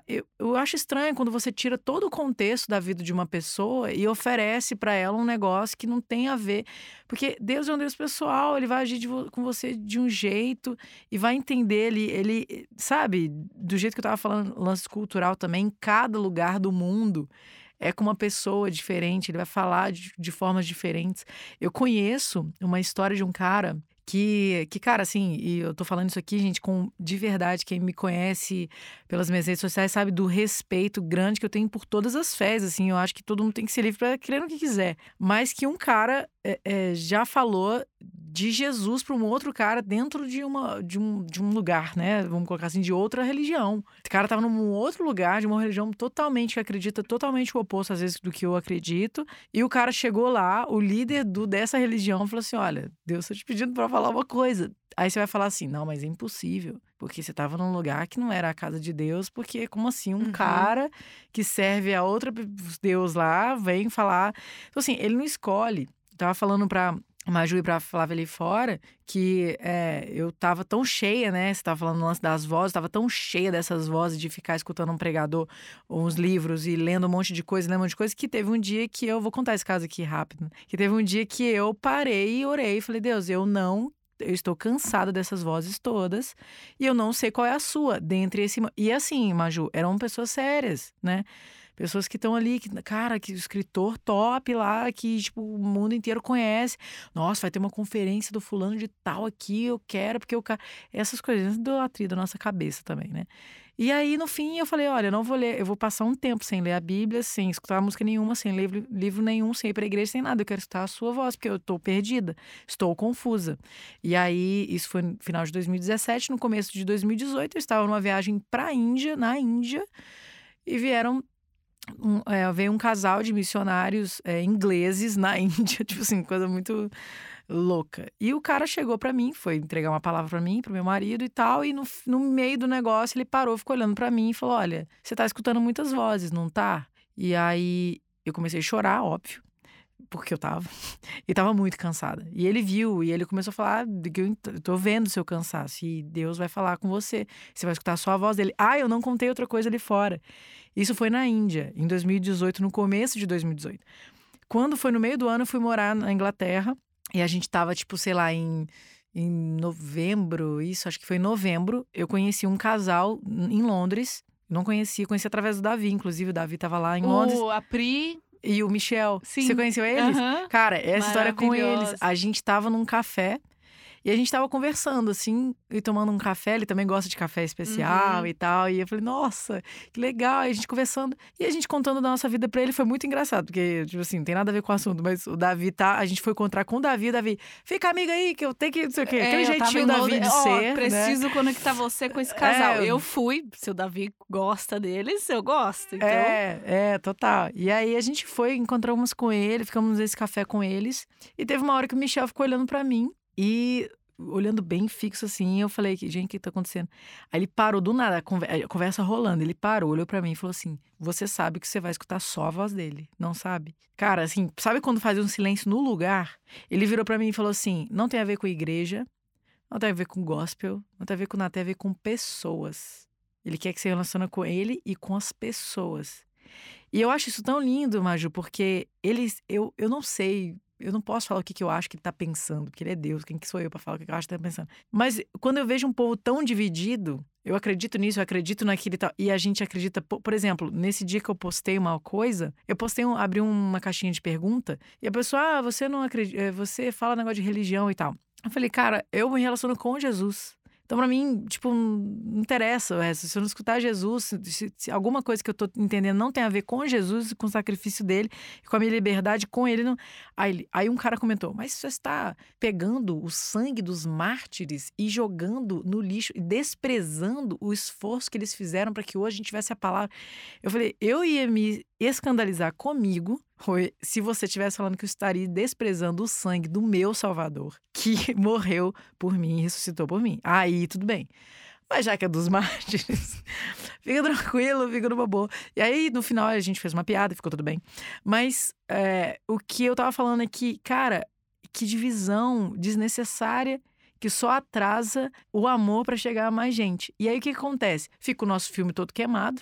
eu, eu acho estranho quando você tira todo o contexto da vida de uma pessoa e oferece para ela um negócio que não tem a ver. Porque Deus é um Deus pessoal, ele vai agir com você de um jeito e vai entender ele, ele, sabe, do jeito que eu tava falando, lance cultural também, em cada lugar do mundo é com uma pessoa diferente, ele vai falar de, de formas diferentes. Eu conheço uma história de um cara que, que, cara, assim, e eu tô falando isso aqui, gente, com de verdade, quem me conhece pelas minhas redes sociais sabe do respeito grande que eu tenho por todas as fés, assim, eu acho que todo mundo tem que ser livre para crer no que quiser. Mas que um cara é, é, já falou de Jesus para um outro cara dentro de, uma, de, um, de um lugar, né? Vamos colocar assim, de outra religião. O cara estava num outro lugar, de uma religião totalmente que acredita totalmente o oposto, às vezes, do que eu acredito. E o cara chegou lá, o líder do, dessa religião, falou assim: Olha, Deus está te pedindo para falar uma coisa. Aí você vai falar assim: Não, mas é impossível. Porque você estava num lugar que não era a casa de Deus, porque como assim um uhum. cara que serve a outra Deus lá vem falar. Então, assim, ele não escolhe. Tava falando para Maju e pra Flávia ali fora, que é, eu tava tão cheia, né? Você tava falando no lance das vozes, tava tão cheia dessas vozes de ficar escutando um pregador, uns livros e lendo um monte de coisa, lendo um monte de coisa, que teve um dia que eu vou contar esse caso aqui rápido. Que teve um dia que eu parei e orei e falei, Deus, eu não eu estou cansada dessas vozes todas e eu não sei qual é a sua dentre esse e assim Maju eram pessoas sérias né Pessoas que estão ali, que, cara, que escritor top lá, que tipo, o mundo inteiro conhece. Nossa, vai ter uma conferência do fulano de tal aqui, eu quero, porque o cara. Essas coisas, idolatria da nossa cabeça também, né? E aí, no fim, eu falei: olha, eu não vou ler, eu vou passar um tempo sem ler a Bíblia, sem escutar música nenhuma, sem ler livro nenhum, sem ir pra igreja, sem nada. Eu quero escutar a sua voz, porque eu estou perdida, estou confusa. E aí, isso foi no final de 2017. No começo de 2018, eu estava numa viagem pra Índia, na Índia, e vieram um, é, veio um casal de missionários é, ingleses na Índia, tipo assim, coisa muito louca. E o cara chegou para mim, foi entregar uma palavra para mim, pro meu marido e tal, e no, no meio do negócio ele parou, ficou olhando para mim e falou: Olha, você tá escutando muitas vozes, não tá? E aí eu comecei a chorar, óbvio porque eu tava. E tava muito cansada. E ele viu, e ele começou a falar que eu tô vendo o seu cansaço. E Deus vai falar com você. Você vai escutar só a voz dele. Ah, eu não contei outra coisa ali fora. Isso foi na Índia, em 2018, no começo de 2018. Quando foi no meio do ano, eu fui morar na Inglaterra. E a gente tava, tipo, sei lá, em, em novembro, isso, acho que foi em novembro. Eu conheci um casal em Londres. Não conhecia, conheci através do Davi, inclusive o Davi tava lá em Londres. O, a Pri e o Michel. Sim. Você conheceu eles? Uhum. Cara, essa história com eles. A gente tava num café e a gente tava conversando, assim, e tomando um café. Ele também gosta de café especial uhum. e tal. E eu falei, nossa, que legal. E a gente conversando. E a gente contando da nossa vida pra ele foi muito engraçado. Porque, tipo assim, não tem nada a ver com o assunto. Mas o Davi tá. A gente foi encontrar com o Davi. O Davi, fica amiga aí, que eu tenho que. Não sei o quê. É, Aquele jeitinho do Davi de oh, ser. Preciso né? conectar você com esse casal. É, eu fui. Se o Davi gosta deles, eu gosto. Então... É, é, total. E aí a gente foi, encontramos com ele, ficamos nesse café com eles. E teve uma hora que o Michel ficou olhando para mim. E olhando bem fixo assim, eu falei, gente, o que tá acontecendo? Aí ele parou do nada, a conversa rolando, ele parou, olhou para mim e falou assim: "Você sabe que você vai escutar só a voz dele, não sabe?". Cara, assim, sabe quando faz um silêncio no lugar? Ele virou para mim e falou assim: "Não tem a ver com igreja, não tem a ver com gospel, não tem a ver com nada, tem a ver com pessoas. Ele quer que você relacione com ele e com as pessoas. E eu acho isso tão lindo, Maju, porque eles, eu, eu não sei eu não posso falar o que, que eu acho que ele está pensando, porque ele é Deus, quem que sou eu para falar o que, que eu acho que ele está pensando. Mas quando eu vejo um povo tão dividido, eu acredito nisso, eu acredito naquilo e tal, e a gente acredita, por exemplo, nesse dia que eu postei uma coisa, eu postei, um, abri uma caixinha de pergunta, e a pessoa, ah, você não acredita, eh, você fala negócio de religião e tal. Eu falei, cara, eu me relaciono com Jesus. Então, para mim, tipo, não interessa. Se eu não escutar Jesus, se, se, alguma coisa que eu tô entendendo não tem a ver com Jesus, com o sacrifício dele, com a minha liberdade com ele, não... aí, aí um cara comentou: Mas você está pegando o sangue dos mártires e jogando no lixo e desprezando o esforço que eles fizeram para que hoje a gente tivesse a palavra. Eu falei: Eu ia me escandalizar comigo se você estivesse falando que eu estaria desprezando o sangue do meu Salvador, que morreu por mim e ressuscitou por mim. Aí tudo bem. Mas já que é dos mártires, fica tranquilo, fica numa boa. E aí, no final, a gente fez uma piada, ficou tudo bem. Mas é, o que eu tava falando é que, cara, que divisão desnecessária que só atrasa o amor para chegar a mais gente. E aí o que acontece? Fica o nosso filme todo queimado.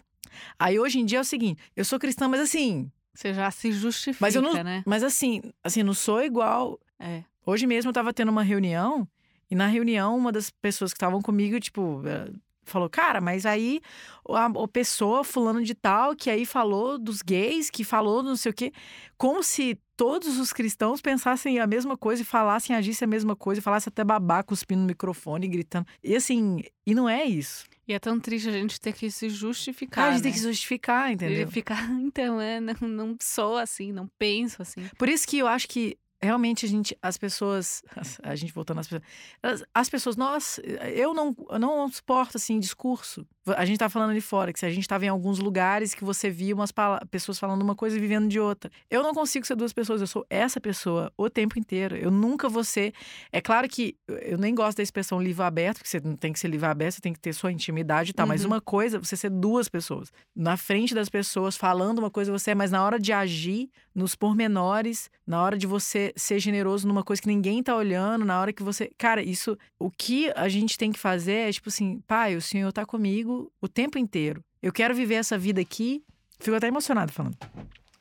Aí hoje em dia é o seguinte, eu sou cristã, mas assim, você já se justifica, mas eu não, né? Mas assim, assim, não sou igual. É. Hoje mesmo eu tava tendo uma reunião e na reunião uma das pessoas que estavam comigo, tipo, eh, falou, cara, mas aí a, a, pessoa fulano de tal que aí falou dos gays, que falou não sei o quê, como se todos os cristãos pensassem a mesma coisa e falassem, agissem a mesma coisa, falassem até babá, cuspindo no microfone, gritando. E assim, e não é isso. E é tão triste a gente ter que se justificar. Ah, a gente né? tem que se justificar, entendeu? Ficar, então, é, não, não sou assim, não penso assim. Por isso que eu acho que realmente a gente, as pessoas, a gente voltando às pessoas, as pessoas, nós, eu não, eu não suporto assim discurso. A gente tá falando ali fora que se a gente tava em alguns lugares que você via umas pessoas falando uma coisa e vivendo de outra. Eu não consigo ser duas pessoas, eu sou essa pessoa o tempo inteiro. Eu nunca vou ser. É claro que eu nem gosto da expressão livro aberto, porque você não tem que ser livro aberto, você tem que ter sua intimidade e tal. Uhum. Mas uma coisa, você ser duas pessoas. Na frente das pessoas, falando uma coisa você é, mas na hora de agir, nos pormenores, na hora de você ser generoso numa coisa que ninguém tá olhando, na hora que você. Cara, isso. O que a gente tem que fazer é tipo assim, pai, o senhor tá comigo o tempo inteiro. Eu quero viver essa vida aqui. Fico até emocionado falando.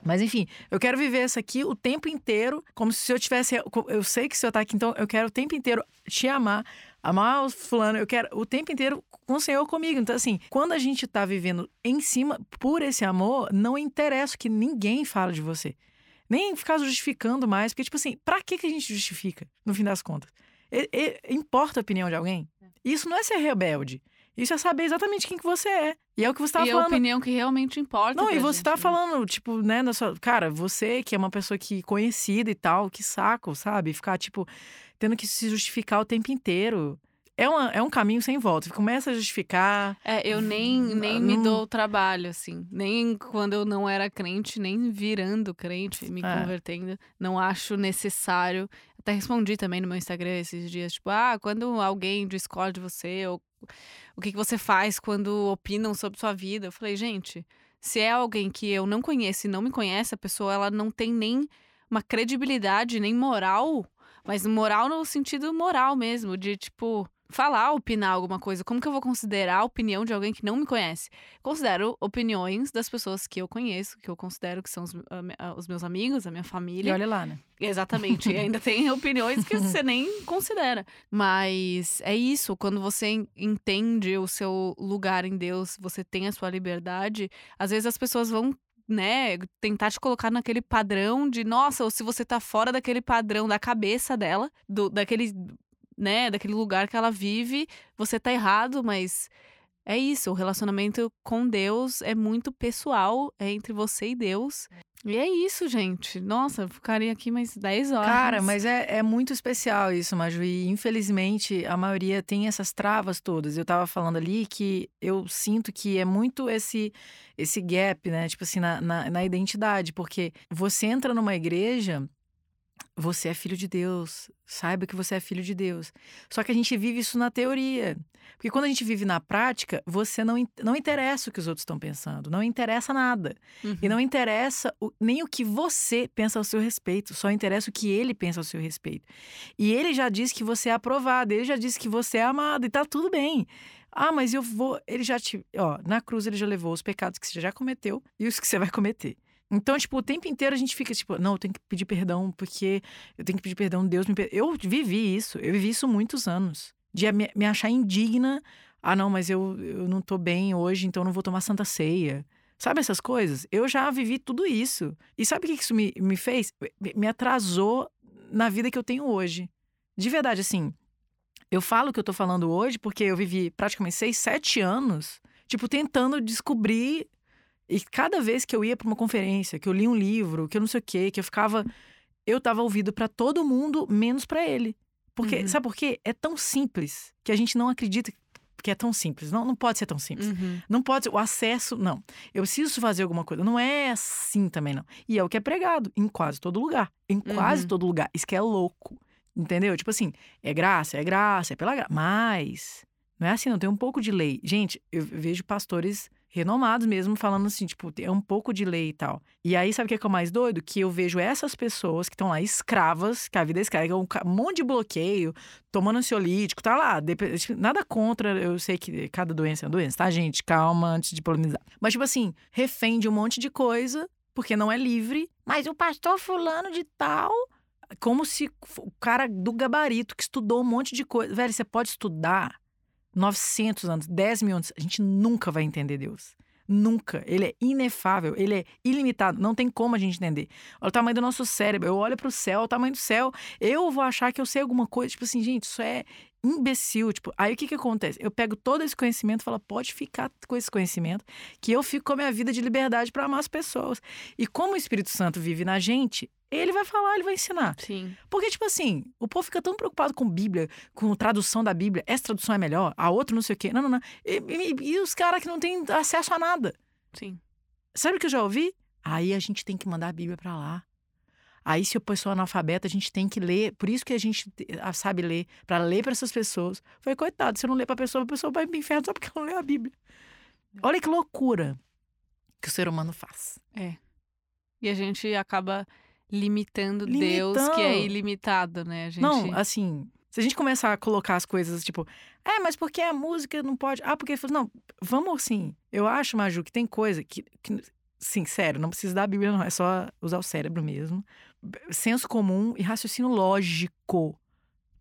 Mas enfim, eu quero viver essa aqui o tempo inteiro, como se eu tivesse. Eu sei que o senhor tá aqui, então eu quero o tempo inteiro te amar, amar o fulano, eu quero o tempo inteiro com o Senhor comigo. Então, assim, quando a gente tá vivendo em cima por esse amor, não interessa que ninguém fala de você nem ficar justificando mais, porque, tipo assim, pra que, que a gente justifica, no fim das contas? E, e, importa a opinião de alguém? É. Isso não é ser rebelde. Isso é saber exatamente quem que você é. E é o que você tá e falando. E a opinião que realmente importa. Não, e você gente, tá né? falando, tipo, né, na sua. Cara, você que é uma pessoa que conhecida e tal, que saco, sabe? Ficar, tipo, tendo que se justificar o tempo inteiro é, uma, é um caminho sem volta. Começa a justificar. É, eu nem, nem me dou trabalho, assim. Nem quando eu não era crente, nem virando crente, me é. convertendo. Não acho necessário. Até respondi também no meu Instagram esses dias, tipo, ah, quando alguém discorda de você, ou o que, que você faz quando opinam sobre sua vida? Eu falei, gente, se é alguém que eu não conheço e não me conhece, a pessoa ela não tem nem uma credibilidade, nem moral, mas moral no sentido moral mesmo, de tipo, falar, opinar alguma coisa, como que eu vou considerar a opinião de alguém que não me conhece? Considero opiniões das pessoas que eu conheço, que eu considero que são os, os meus amigos, a minha família. E olha lá, né? Exatamente. e ainda tem opiniões que você nem considera. Mas é isso, quando você entende o seu lugar em Deus, você tem a sua liberdade, às vezes as pessoas vão né, tentar te colocar naquele padrão de, nossa, ou se você tá fora daquele padrão da cabeça dela, do, daquele né, daquele lugar que ela vive, você tá errado, mas é isso, o relacionamento com Deus é muito pessoal, é entre você e Deus. E é isso, gente. Nossa, ficaria aqui mais 10 horas. Cara, mas é, é muito especial isso, Maju. E infelizmente a maioria tem essas travas todas. Eu tava falando ali que eu sinto que é muito esse esse gap, né? Tipo assim, na, na, na identidade. Porque você entra numa igreja você é filho de Deus. Saiba que você é filho de Deus. Só que a gente vive isso na teoria. Porque quando a gente vive na prática, você não, não interessa o que os outros estão pensando. Não interessa nada. Uhum. E não interessa o, nem o que você pensa ao seu respeito. Só interessa o que ele pensa ao seu respeito. E ele já disse que você é aprovado. Ele já disse que você é amado. E tá tudo bem. Ah, mas eu vou. Ele já te. Ó, na cruz ele já levou os pecados que você já cometeu e os que você vai cometer. Então, tipo, o tempo inteiro a gente fica tipo, não, eu tenho que pedir perdão porque eu tenho que pedir perdão, Deus me Eu vivi isso, eu vivi isso muitos anos. De me, me achar indigna. Ah, não, mas eu, eu não tô bem hoje, então eu não vou tomar santa ceia. Sabe essas coisas? Eu já vivi tudo isso. E sabe o que isso me, me fez? Me atrasou na vida que eu tenho hoje. De verdade, assim. Eu falo o que eu tô falando hoje porque eu vivi praticamente seis, sete anos, tipo, tentando descobrir. E cada vez que eu ia para uma conferência, que eu li um livro, que eu não sei o quê, que eu ficava. Eu tava ouvido para todo mundo, menos para ele. Porque, uhum. sabe por quê? É tão simples que a gente não acredita que é tão simples. Não, não pode ser tão simples. Uhum. Não pode ser. O acesso, não. Eu preciso fazer alguma coisa. Não é assim também, não. E é o que é pregado em quase todo lugar. Em quase uhum. todo lugar. Isso que é louco. Entendeu? Tipo assim, é graça, é graça, é pela graça. Mas não é assim, não. Tem um pouco de lei. Gente, eu vejo pastores renomados mesmo, falando assim, tipo, é um pouco de lei e tal. E aí, sabe o que é, o mais doido? Que eu vejo essas pessoas que estão lá escravas, que a vida é escrava, um monte de bloqueio, tomando ansiolítico, tá lá. Nada contra, eu sei que cada doença é uma doença, tá, gente? Calma antes de polemizar. Mas, tipo assim, refém de um monte de coisa, porque não é livre. Mas o pastor fulano de tal como se o cara do gabarito que estudou um monte de coisa. Velho, você pode estudar 900 anos, 10 mil anos, a gente nunca vai entender Deus. Nunca. Ele é inefável, ele é ilimitado. Não tem como a gente entender. Olha o tamanho do nosso cérebro. Eu olho para o céu, o tamanho do céu. Eu vou achar que eu sei alguma coisa. Tipo assim, gente, isso é imbecil. Tipo, aí o que que acontece? Eu pego todo esse conhecimento e falo, pode ficar com esse conhecimento, que eu fico com a minha vida de liberdade para amar as pessoas. E como o Espírito Santo vive na gente, ele vai falar, ele vai ensinar. Sim. Porque, tipo assim, o povo fica tão preocupado com Bíblia, com tradução da Bíblia. Essa tradução é melhor, a outra não sei o quê. Não, não, não. E, e, e os caras que não têm acesso a nada. Sim. Sabe o que eu já ouvi? Aí a gente tem que mandar a Bíblia para lá. Aí, se a pessoa é analfabeta, a gente tem que ler. Por isso que a gente sabe ler, para ler para essas pessoas. Foi coitado, se eu não ler para a pessoa, a pessoa vai pro inferno só porque ela não leu a Bíblia. Olha que loucura que o ser humano faz. É. E a gente acaba limitando, limitando. Deus, que é ilimitado, né? Gente... Não, assim, se a gente começar a colocar as coisas, tipo, é, mas porque a música não pode. Ah, porque. Não, vamos assim. Eu acho, Maju, que tem coisa que, que. Sim, sério, não precisa da Bíblia, não. É só usar o cérebro mesmo. Senso comum e raciocínio lógico.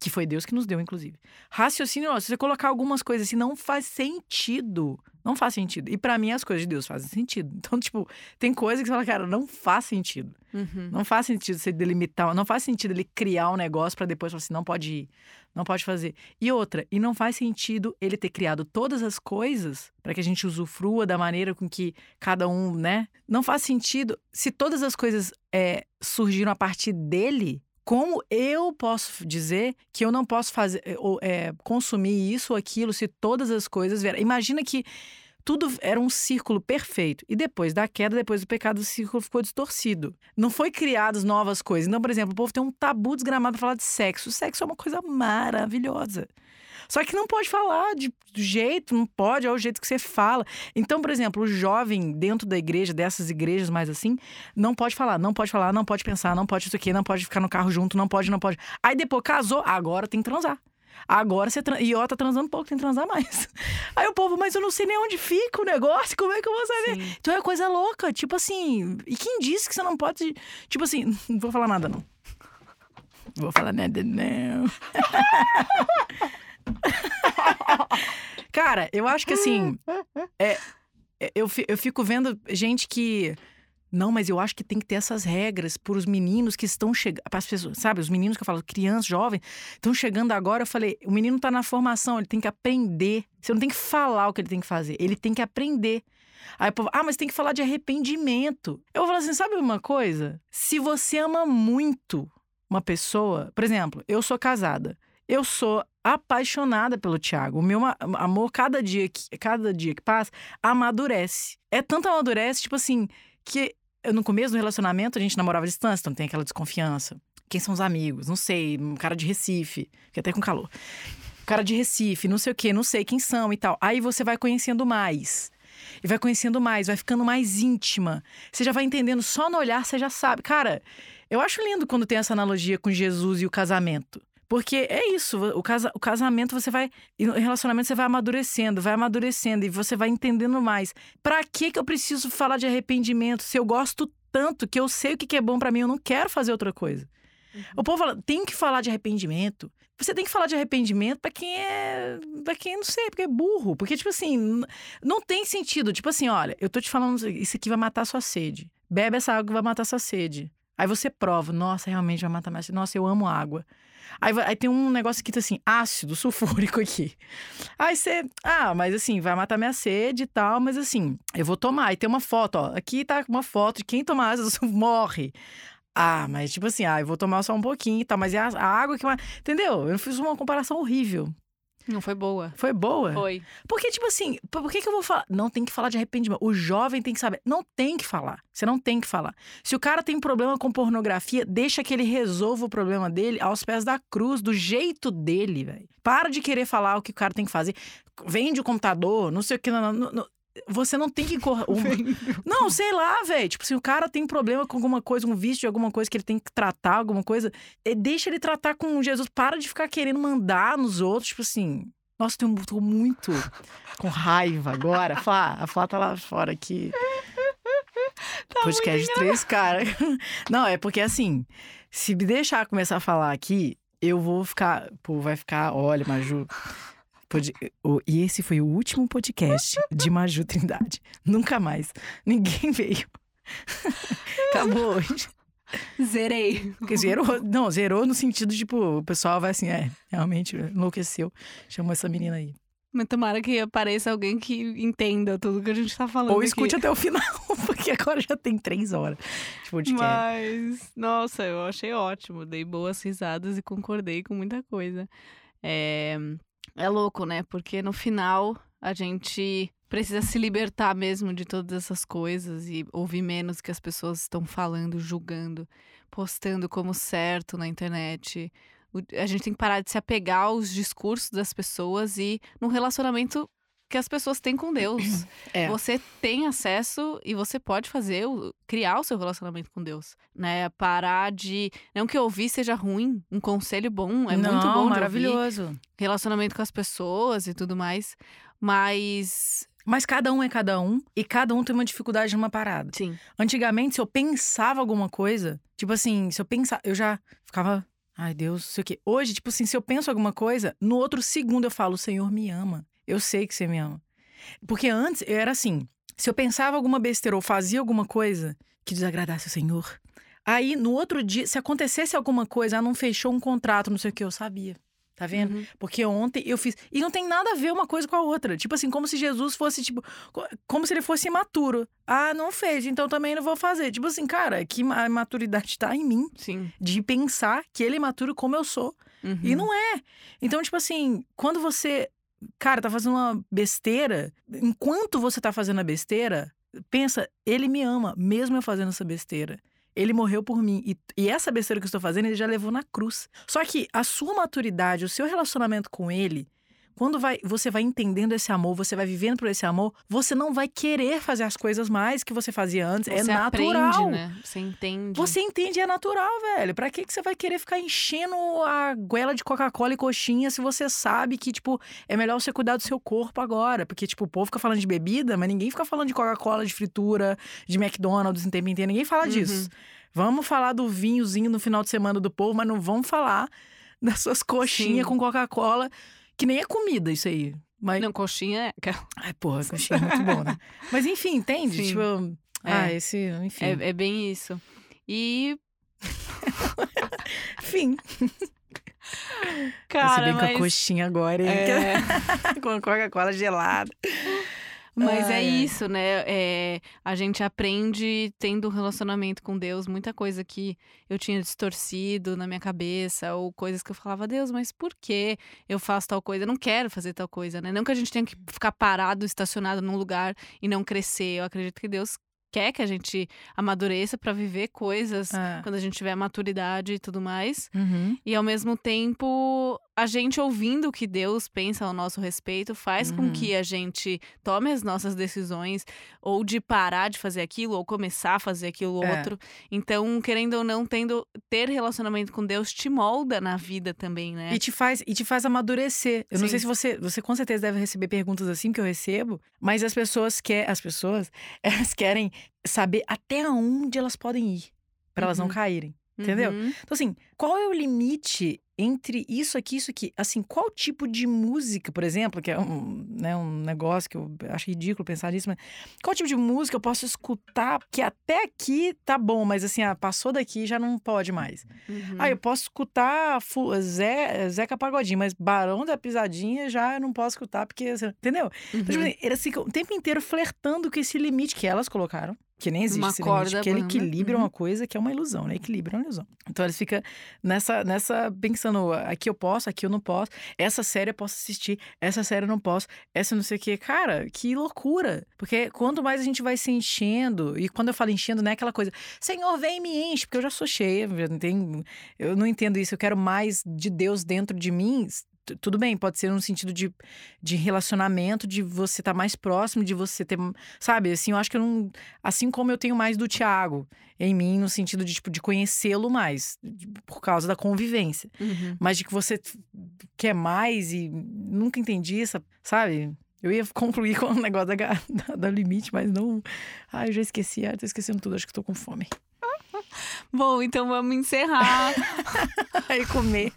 Que foi Deus que nos deu, inclusive. Raciocínio. Se você colocar algumas coisas assim, não faz sentido. Não faz sentido. E para mim as coisas de Deus fazem sentido. Então, tipo, tem coisa que você fala, cara, não faz sentido. Uhum. Não faz sentido você delimitar, não faz sentido ele criar um negócio para depois falar assim, não pode ir, não pode fazer. E outra, e não faz sentido ele ter criado todas as coisas para que a gente usufrua da maneira com que cada um, né? Não faz sentido se todas as coisas é, surgiram a partir dele. Como eu posso dizer que eu não posso fazer ou é, consumir isso ou aquilo se todas as coisas vieram? Imagina que tudo era um círculo perfeito. E depois da queda, depois do pecado, o círculo ficou distorcido. Não foi criadas novas coisas. Então, por exemplo, o povo tem um tabu desgramado para falar de sexo. O sexo é uma coisa maravilhosa. Só que não pode falar de, do jeito, não pode, é o jeito que você fala. Então, por exemplo, o jovem dentro da igreja, dessas igrejas mais assim, não pode falar, não pode falar, não pode pensar, não pode isso aqui, não pode ficar no carro junto, não pode, não pode. Aí depois casou, agora tem que transar. Agora você. E ó, tá transando pouco, tem que transar mais. Aí o povo, mas eu não sei nem onde fica o negócio, como é que eu vou saber? Sim. Então é coisa louca. Tipo assim. E quem disse que você não pode. Tipo assim, não vou falar nada, não. Não vou falar nada, não. Cara, eu acho que assim. É, é eu, eu fico vendo gente que não, mas eu acho que tem que ter essas regras para os meninos que estão chegando. Para as pessoas, sabe? Os meninos que eu falo, crianças, jovens, estão chegando agora. Eu falei, o menino está na formação, ele tem que aprender. Você não tem que falar o que ele tem que fazer, ele tem que aprender. Aí o povo, ah, mas tem que falar de arrependimento. Eu vou falar assim, sabe uma coisa? Se você ama muito uma pessoa, por exemplo, eu sou casada. Eu sou apaixonada pelo Tiago. O meu amor, cada dia que, cada dia que passa, amadurece. É tanto amadurece, tipo assim, que no começo do relacionamento a gente namorava à distância, então tem aquela desconfiança. Quem são os amigos? Não sei, um cara de Recife, que até com calor. Cara de Recife, não sei o quê, não sei quem são e tal. Aí você vai conhecendo mais. E vai conhecendo mais, vai ficando mais íntima. Você já vai entendendo, só no olhar você já sabe. Cara, eu acho lindo quando tem essa analogia com Jesus e o casamento. Porque é isso, o, casa, o casamento você vai. No relacionamento você vai amadurecendo, vai amadurecendo e você vai entendendo mais. Pra que, que eu preciso falar de arrependimento se eu gosto tanto que eu sei o que é bom para mim, eu não quero fazer outra coisa? Uhum. O povo fala, tem que falar de arrependimento. Você tem que falar de arrependimento para quem é. para quem não sei, porque é burro. Porque, tipo assim, não tem sentido. Tipo assim, olha, eu tô te falando, isso aqui vai matar sua sede. Bebe essa água que vai matar sua sede. Aí você prova, nossa, realmente vai matar mais. Nossa, eu amo água. Aí, aí tem um negócio escrito assim, ácido sulfúrico aqui. Aí você, ah, mas assim, vai matar minha sede e tal, mas assim, eu vou tomar. Aí tem uma foto, ó. Aqui tá uma foto de quem tomar ácido morre. Ah, mas tipo assim, ah, eu vou tomar só um pouquinho e tal, mas é a, a água que. Entendeu? Eu fiz uma comparação horrível. Não foi boa. Foi boa? Foi. Porque, tipo assim, por que, que eu vou falar? Não tem que falar de arrependimento. O jovem tem que saber. Não tem que falar. Você não tem que falar. Se o cara tem problema com pornografia, deixa que ele resolva o problema dele aos pés da cruz, do jeito dele, velho. Para de querer falar o que o cara tem que fazer. Vende o computador, não sei o que. Não, não, não, você não tem que correr. Não, sei lá, velho. Tipo, se o cara tem problema com alguma coisa, um vício de alguma coisa que ele tem que tratar, alguma coisa, eh, deixa ele tratar com Jesus. Para de ficar querendo mandar nos outros, tipo assim. Nossa, eu tô muito com raiva agora. Flá, a Flá tá lá fora aqui. Tá Podcast de três caras. Não, é porque assim, se me deixar começar a falar aqui, eu vou ficar. Pô, vai ficar. Olha, Maju. E esse foi o último podcast de Maju Trindade. Nunca mais. Ninguém veio. Acabou hoje. Zerei. Porque zerou. Não, zerou no sentido, tipo, o pessoal vai assim, é, realmente enlouqueceu. Chamou essa menina aí. Mas tomara que apareça alguém que entenda tudo que a gente tá falando. Ou escute aqui. até o final, porque agora já tem três horas de podcast. Mas, nossa, eu achei ótimo. Dei boas risadas e concordei com muita coisa. É, é louco, né? Porque no final a gente precisa se libertar mesmo de todas essas coisas e ouvir menos que as pessoas estão falando, julgando, postando como certo na internet. A gente tem que parar de se apegar aos discursos das pessoas e no relacionamento que as pessoas têm com Deus. É. Você tem acesso e você pode fazer, criar o seu relacionamento com Deus, né? Parar de, não que ouvir seja ruim, um conselho bom é não, muito bom, maravilhoso. relacionamento com as pessoas e tudo mais, mas mas cada um é cada um e cada um tem uma dificuldade numa parada. Sim. Antigamente, se eu pensava alguma coisa, tipo assim, se eu pensava, eu já ficava, ai Deus, não sei o quê. Hoje, tipo assim, se eu penso alguma coisa, no outro segundo eu falo, o Senhor me ama. Eu sei que você me ama. Porque antes eu era assim, se eu pensava alguma besteira ou fazia alguma coisa que desagradasse o Senhor, aí no outro dia, se acontecesse alguma coisa, ah, não fechou um contrato, não sei o que, eu sabia. Tá vendo? Uhum. Porque ontem eu fiz. E não tem nada a ver uma coisa com a outra. Tipo assim, como se Jesus fosse, tipo. Como se ele fosse imaturo. Ah, não fez, então também não vou fazer. Tipo assim, cara, que a maturidade tá em mim. Sim. De pensar que ele é imaturo como eu sou. Uhum. E não é. Então, tipo assim, quando você. Cara, tá fazendo uma besteira. Enquanto você tá fazendo a besteira, pensa, ele me ama, mesmo eu fazendo essa besteira. Ele morreu por mim. E, e essa besteira que eu estou fazendo, ele já levou na cruz. Só que a sua maturidade, o seu relacionamento com ele, quando vai, você vai entendendo esse amor, você vai vivendo por esse amor, você não vai querer fazer as coisas mais que você fazia antes. É você é natural. Aprende, né? Você entende. Você entende, é natural, velho. Pra que, que você vai querer ficar enchendo a goela de Coca-Cola e coxinha se você sabe que, tipo, é melhor você cuidar do seu corpo agora? Porque, tipo, o povo fica falando de bebida, mas ninguém fica falando de Coca-Cola, de fritura, de McDonald's em tempo inteiro. Ninguém fala uhum. disso. Vamos falar do vinhozinho no final de semana do povo, mas não vamos falar das suas coxinhas Sim. com Coca-Cola que nem é comida isso aí. Mas... Não, coxinha é. Ai, porra, coxinha é muito bom, né? Mas enfim, entende? Sim. Tipo, é. ah, esse, enfim. É, é bem isso. E. Fim. Cara, Você bem mas... com a coxinha agora, hein? É... com a Coca-Cola gelada. Mas é isso, né? É, a gente aprende tendo um relacionamento com Deus, muita coisa que eu tinha distorcido na minha cabeça, ou coisas que eu falava, Deus, mas por que eu faço tal coisa? Eu não quero fazer tal coisa, né? Não que a gente tenha que ficar parado, estacionado num lugar e não crescer. Eu acredito que Deus quer que a gente amadureça para viver coisas é. quando a gente tiver maturidade e tudo mais. Uhum. E ao mesmo tempo, a gente ouvindo o que Deus pensa ao nosso respeito faz uhum. com que a gente tome as nossas decisões ou de parar de fazer aquilo ou começar a fazer aquilo é. outro. Então, querendo ou não, tendo ter relacionamento com Deus te molda na vida também, né? E te faz e te faz amadurecer. Eu Sim. não sei se você, você com certeza deve receber perguntas assim que eu recebo, mas as pessoas quer, as pessoas, elas querem saber até onde elas podem ir para uhum. elas não uhum. caírem. Entendeu? Uhum. Então, assim, qual é o limite entre isso aqui isso aqui. Assim, qual tipo de música, por exemplo, que é um, né, um negócio que eu acho ridículo pensar nisso, mas qual tipo de música eu posso escutar que até aqui tá bom, mas assim, ah, passou daqui já não pode mais. Uhum. Ah, eu posso escutar Zé, Zeca Pagodinho, mas Barão da Pisadinha já eu não posso escutar porque, assim, entendeu? Uhum. Então, tipo uhum. assim, eles ficam o tempo inteiro flertando com esse limite que elas colocaram que nem existe uma corda limite, que ele equilibra uhum. uma coisa que é uma ilusão, né? Equilíbrio é uma ilusão. Então eles ficam nessa, nessa pensando, aqui eu posso, aqui eu não posso, essa série eu posso assistir, essa série eu não posso, essa não sei o quê. Cara, que loucura! Porque quanto mais a gente vai se enchendo, e quando eu falo enchendo, não é aquela coisa, Senhor, vem e me enche, porque eu já sou cheia, eu não, tenho, eu não entendo isso, eu quero mais de Deus dentro de mim, tudo bem, pode ser no sentido de, de relacionamento, de você estar tá mais próximo, de você ter, sabe, assim, eu acho que eu não, assim como eu tenho mais do Tiago em mim, no sentido de, tipo, de conhecê-lo mais, de, por causa da convivência, uhum. mas de que você quer mais e nunca entendi essa, sabe, eu ia concluir com o negócio da, da, da limite, mas não, ai, eu já esqueci, ah, tô esquecendo tudo, acho que tô com fome. Bom, então vamos encerrar. e comer.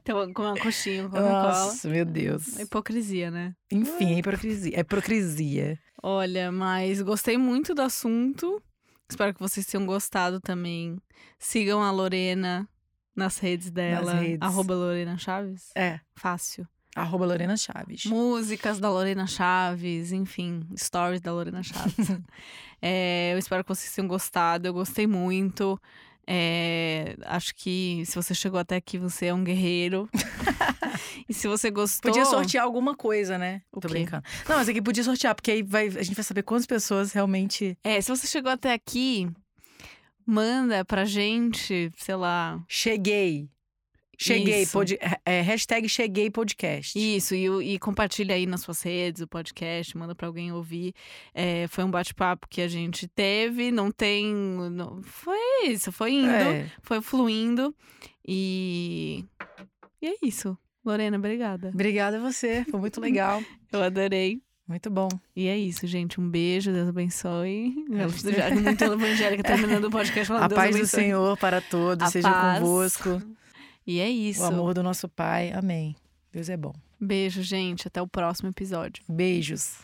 Então, com uma coxinha, com Nossa, meu Deus. É hipocrisia, né? Enfim, é hipocrisia. É hipocrisia. Olha, mas gostei muito do assunto. Espero que vocês tenham gostado também. Sigam a Lorena nas redes dela. Nas redes. Arroba Lorena Chaves. É. Fácil. Arroba Lorena Chaves. Músicas da Lorena Chaves, enfim, stories da Lorena Chaves. é, eu espero que vocês tenham gostado. Eu gostei muito. É, acho que se você chegou até aqui, você é um guerreiro. e se você gostou. Podia sortear alguma coisa, né? O Tô quê? brincando. Não, mas aqui podia sortear, porque aí vai, a gente vai saber quantas pessoas realmente. É, se você chegou até aqui, manda pra gente, sei lá. Cheguei. Cheguei, pod, é, hashtag cheguei podcast. Isso, e, e, compartilha aí nas suas redes o podcast, manda para alguém ouvir. É, foi um bate-papo que a gente teve, não tem. Não, foi isso, foi indo, é. foi fluindo. E. E é isso. Lorena, obrigada. Obrigada a você, foi muito legal. Eu adorei. Muito bom. E é isso, gente. Um beijo, Deus abençoe. Já muito evangélica terminando o podcast falando A Deus paz abençoe. do Senhor para todos, a seja paz. convosco. E é isso. O amor do nosso Pai. Amém. Deus é bom. Beijo, gente. Até o próximo episódio. Beijos.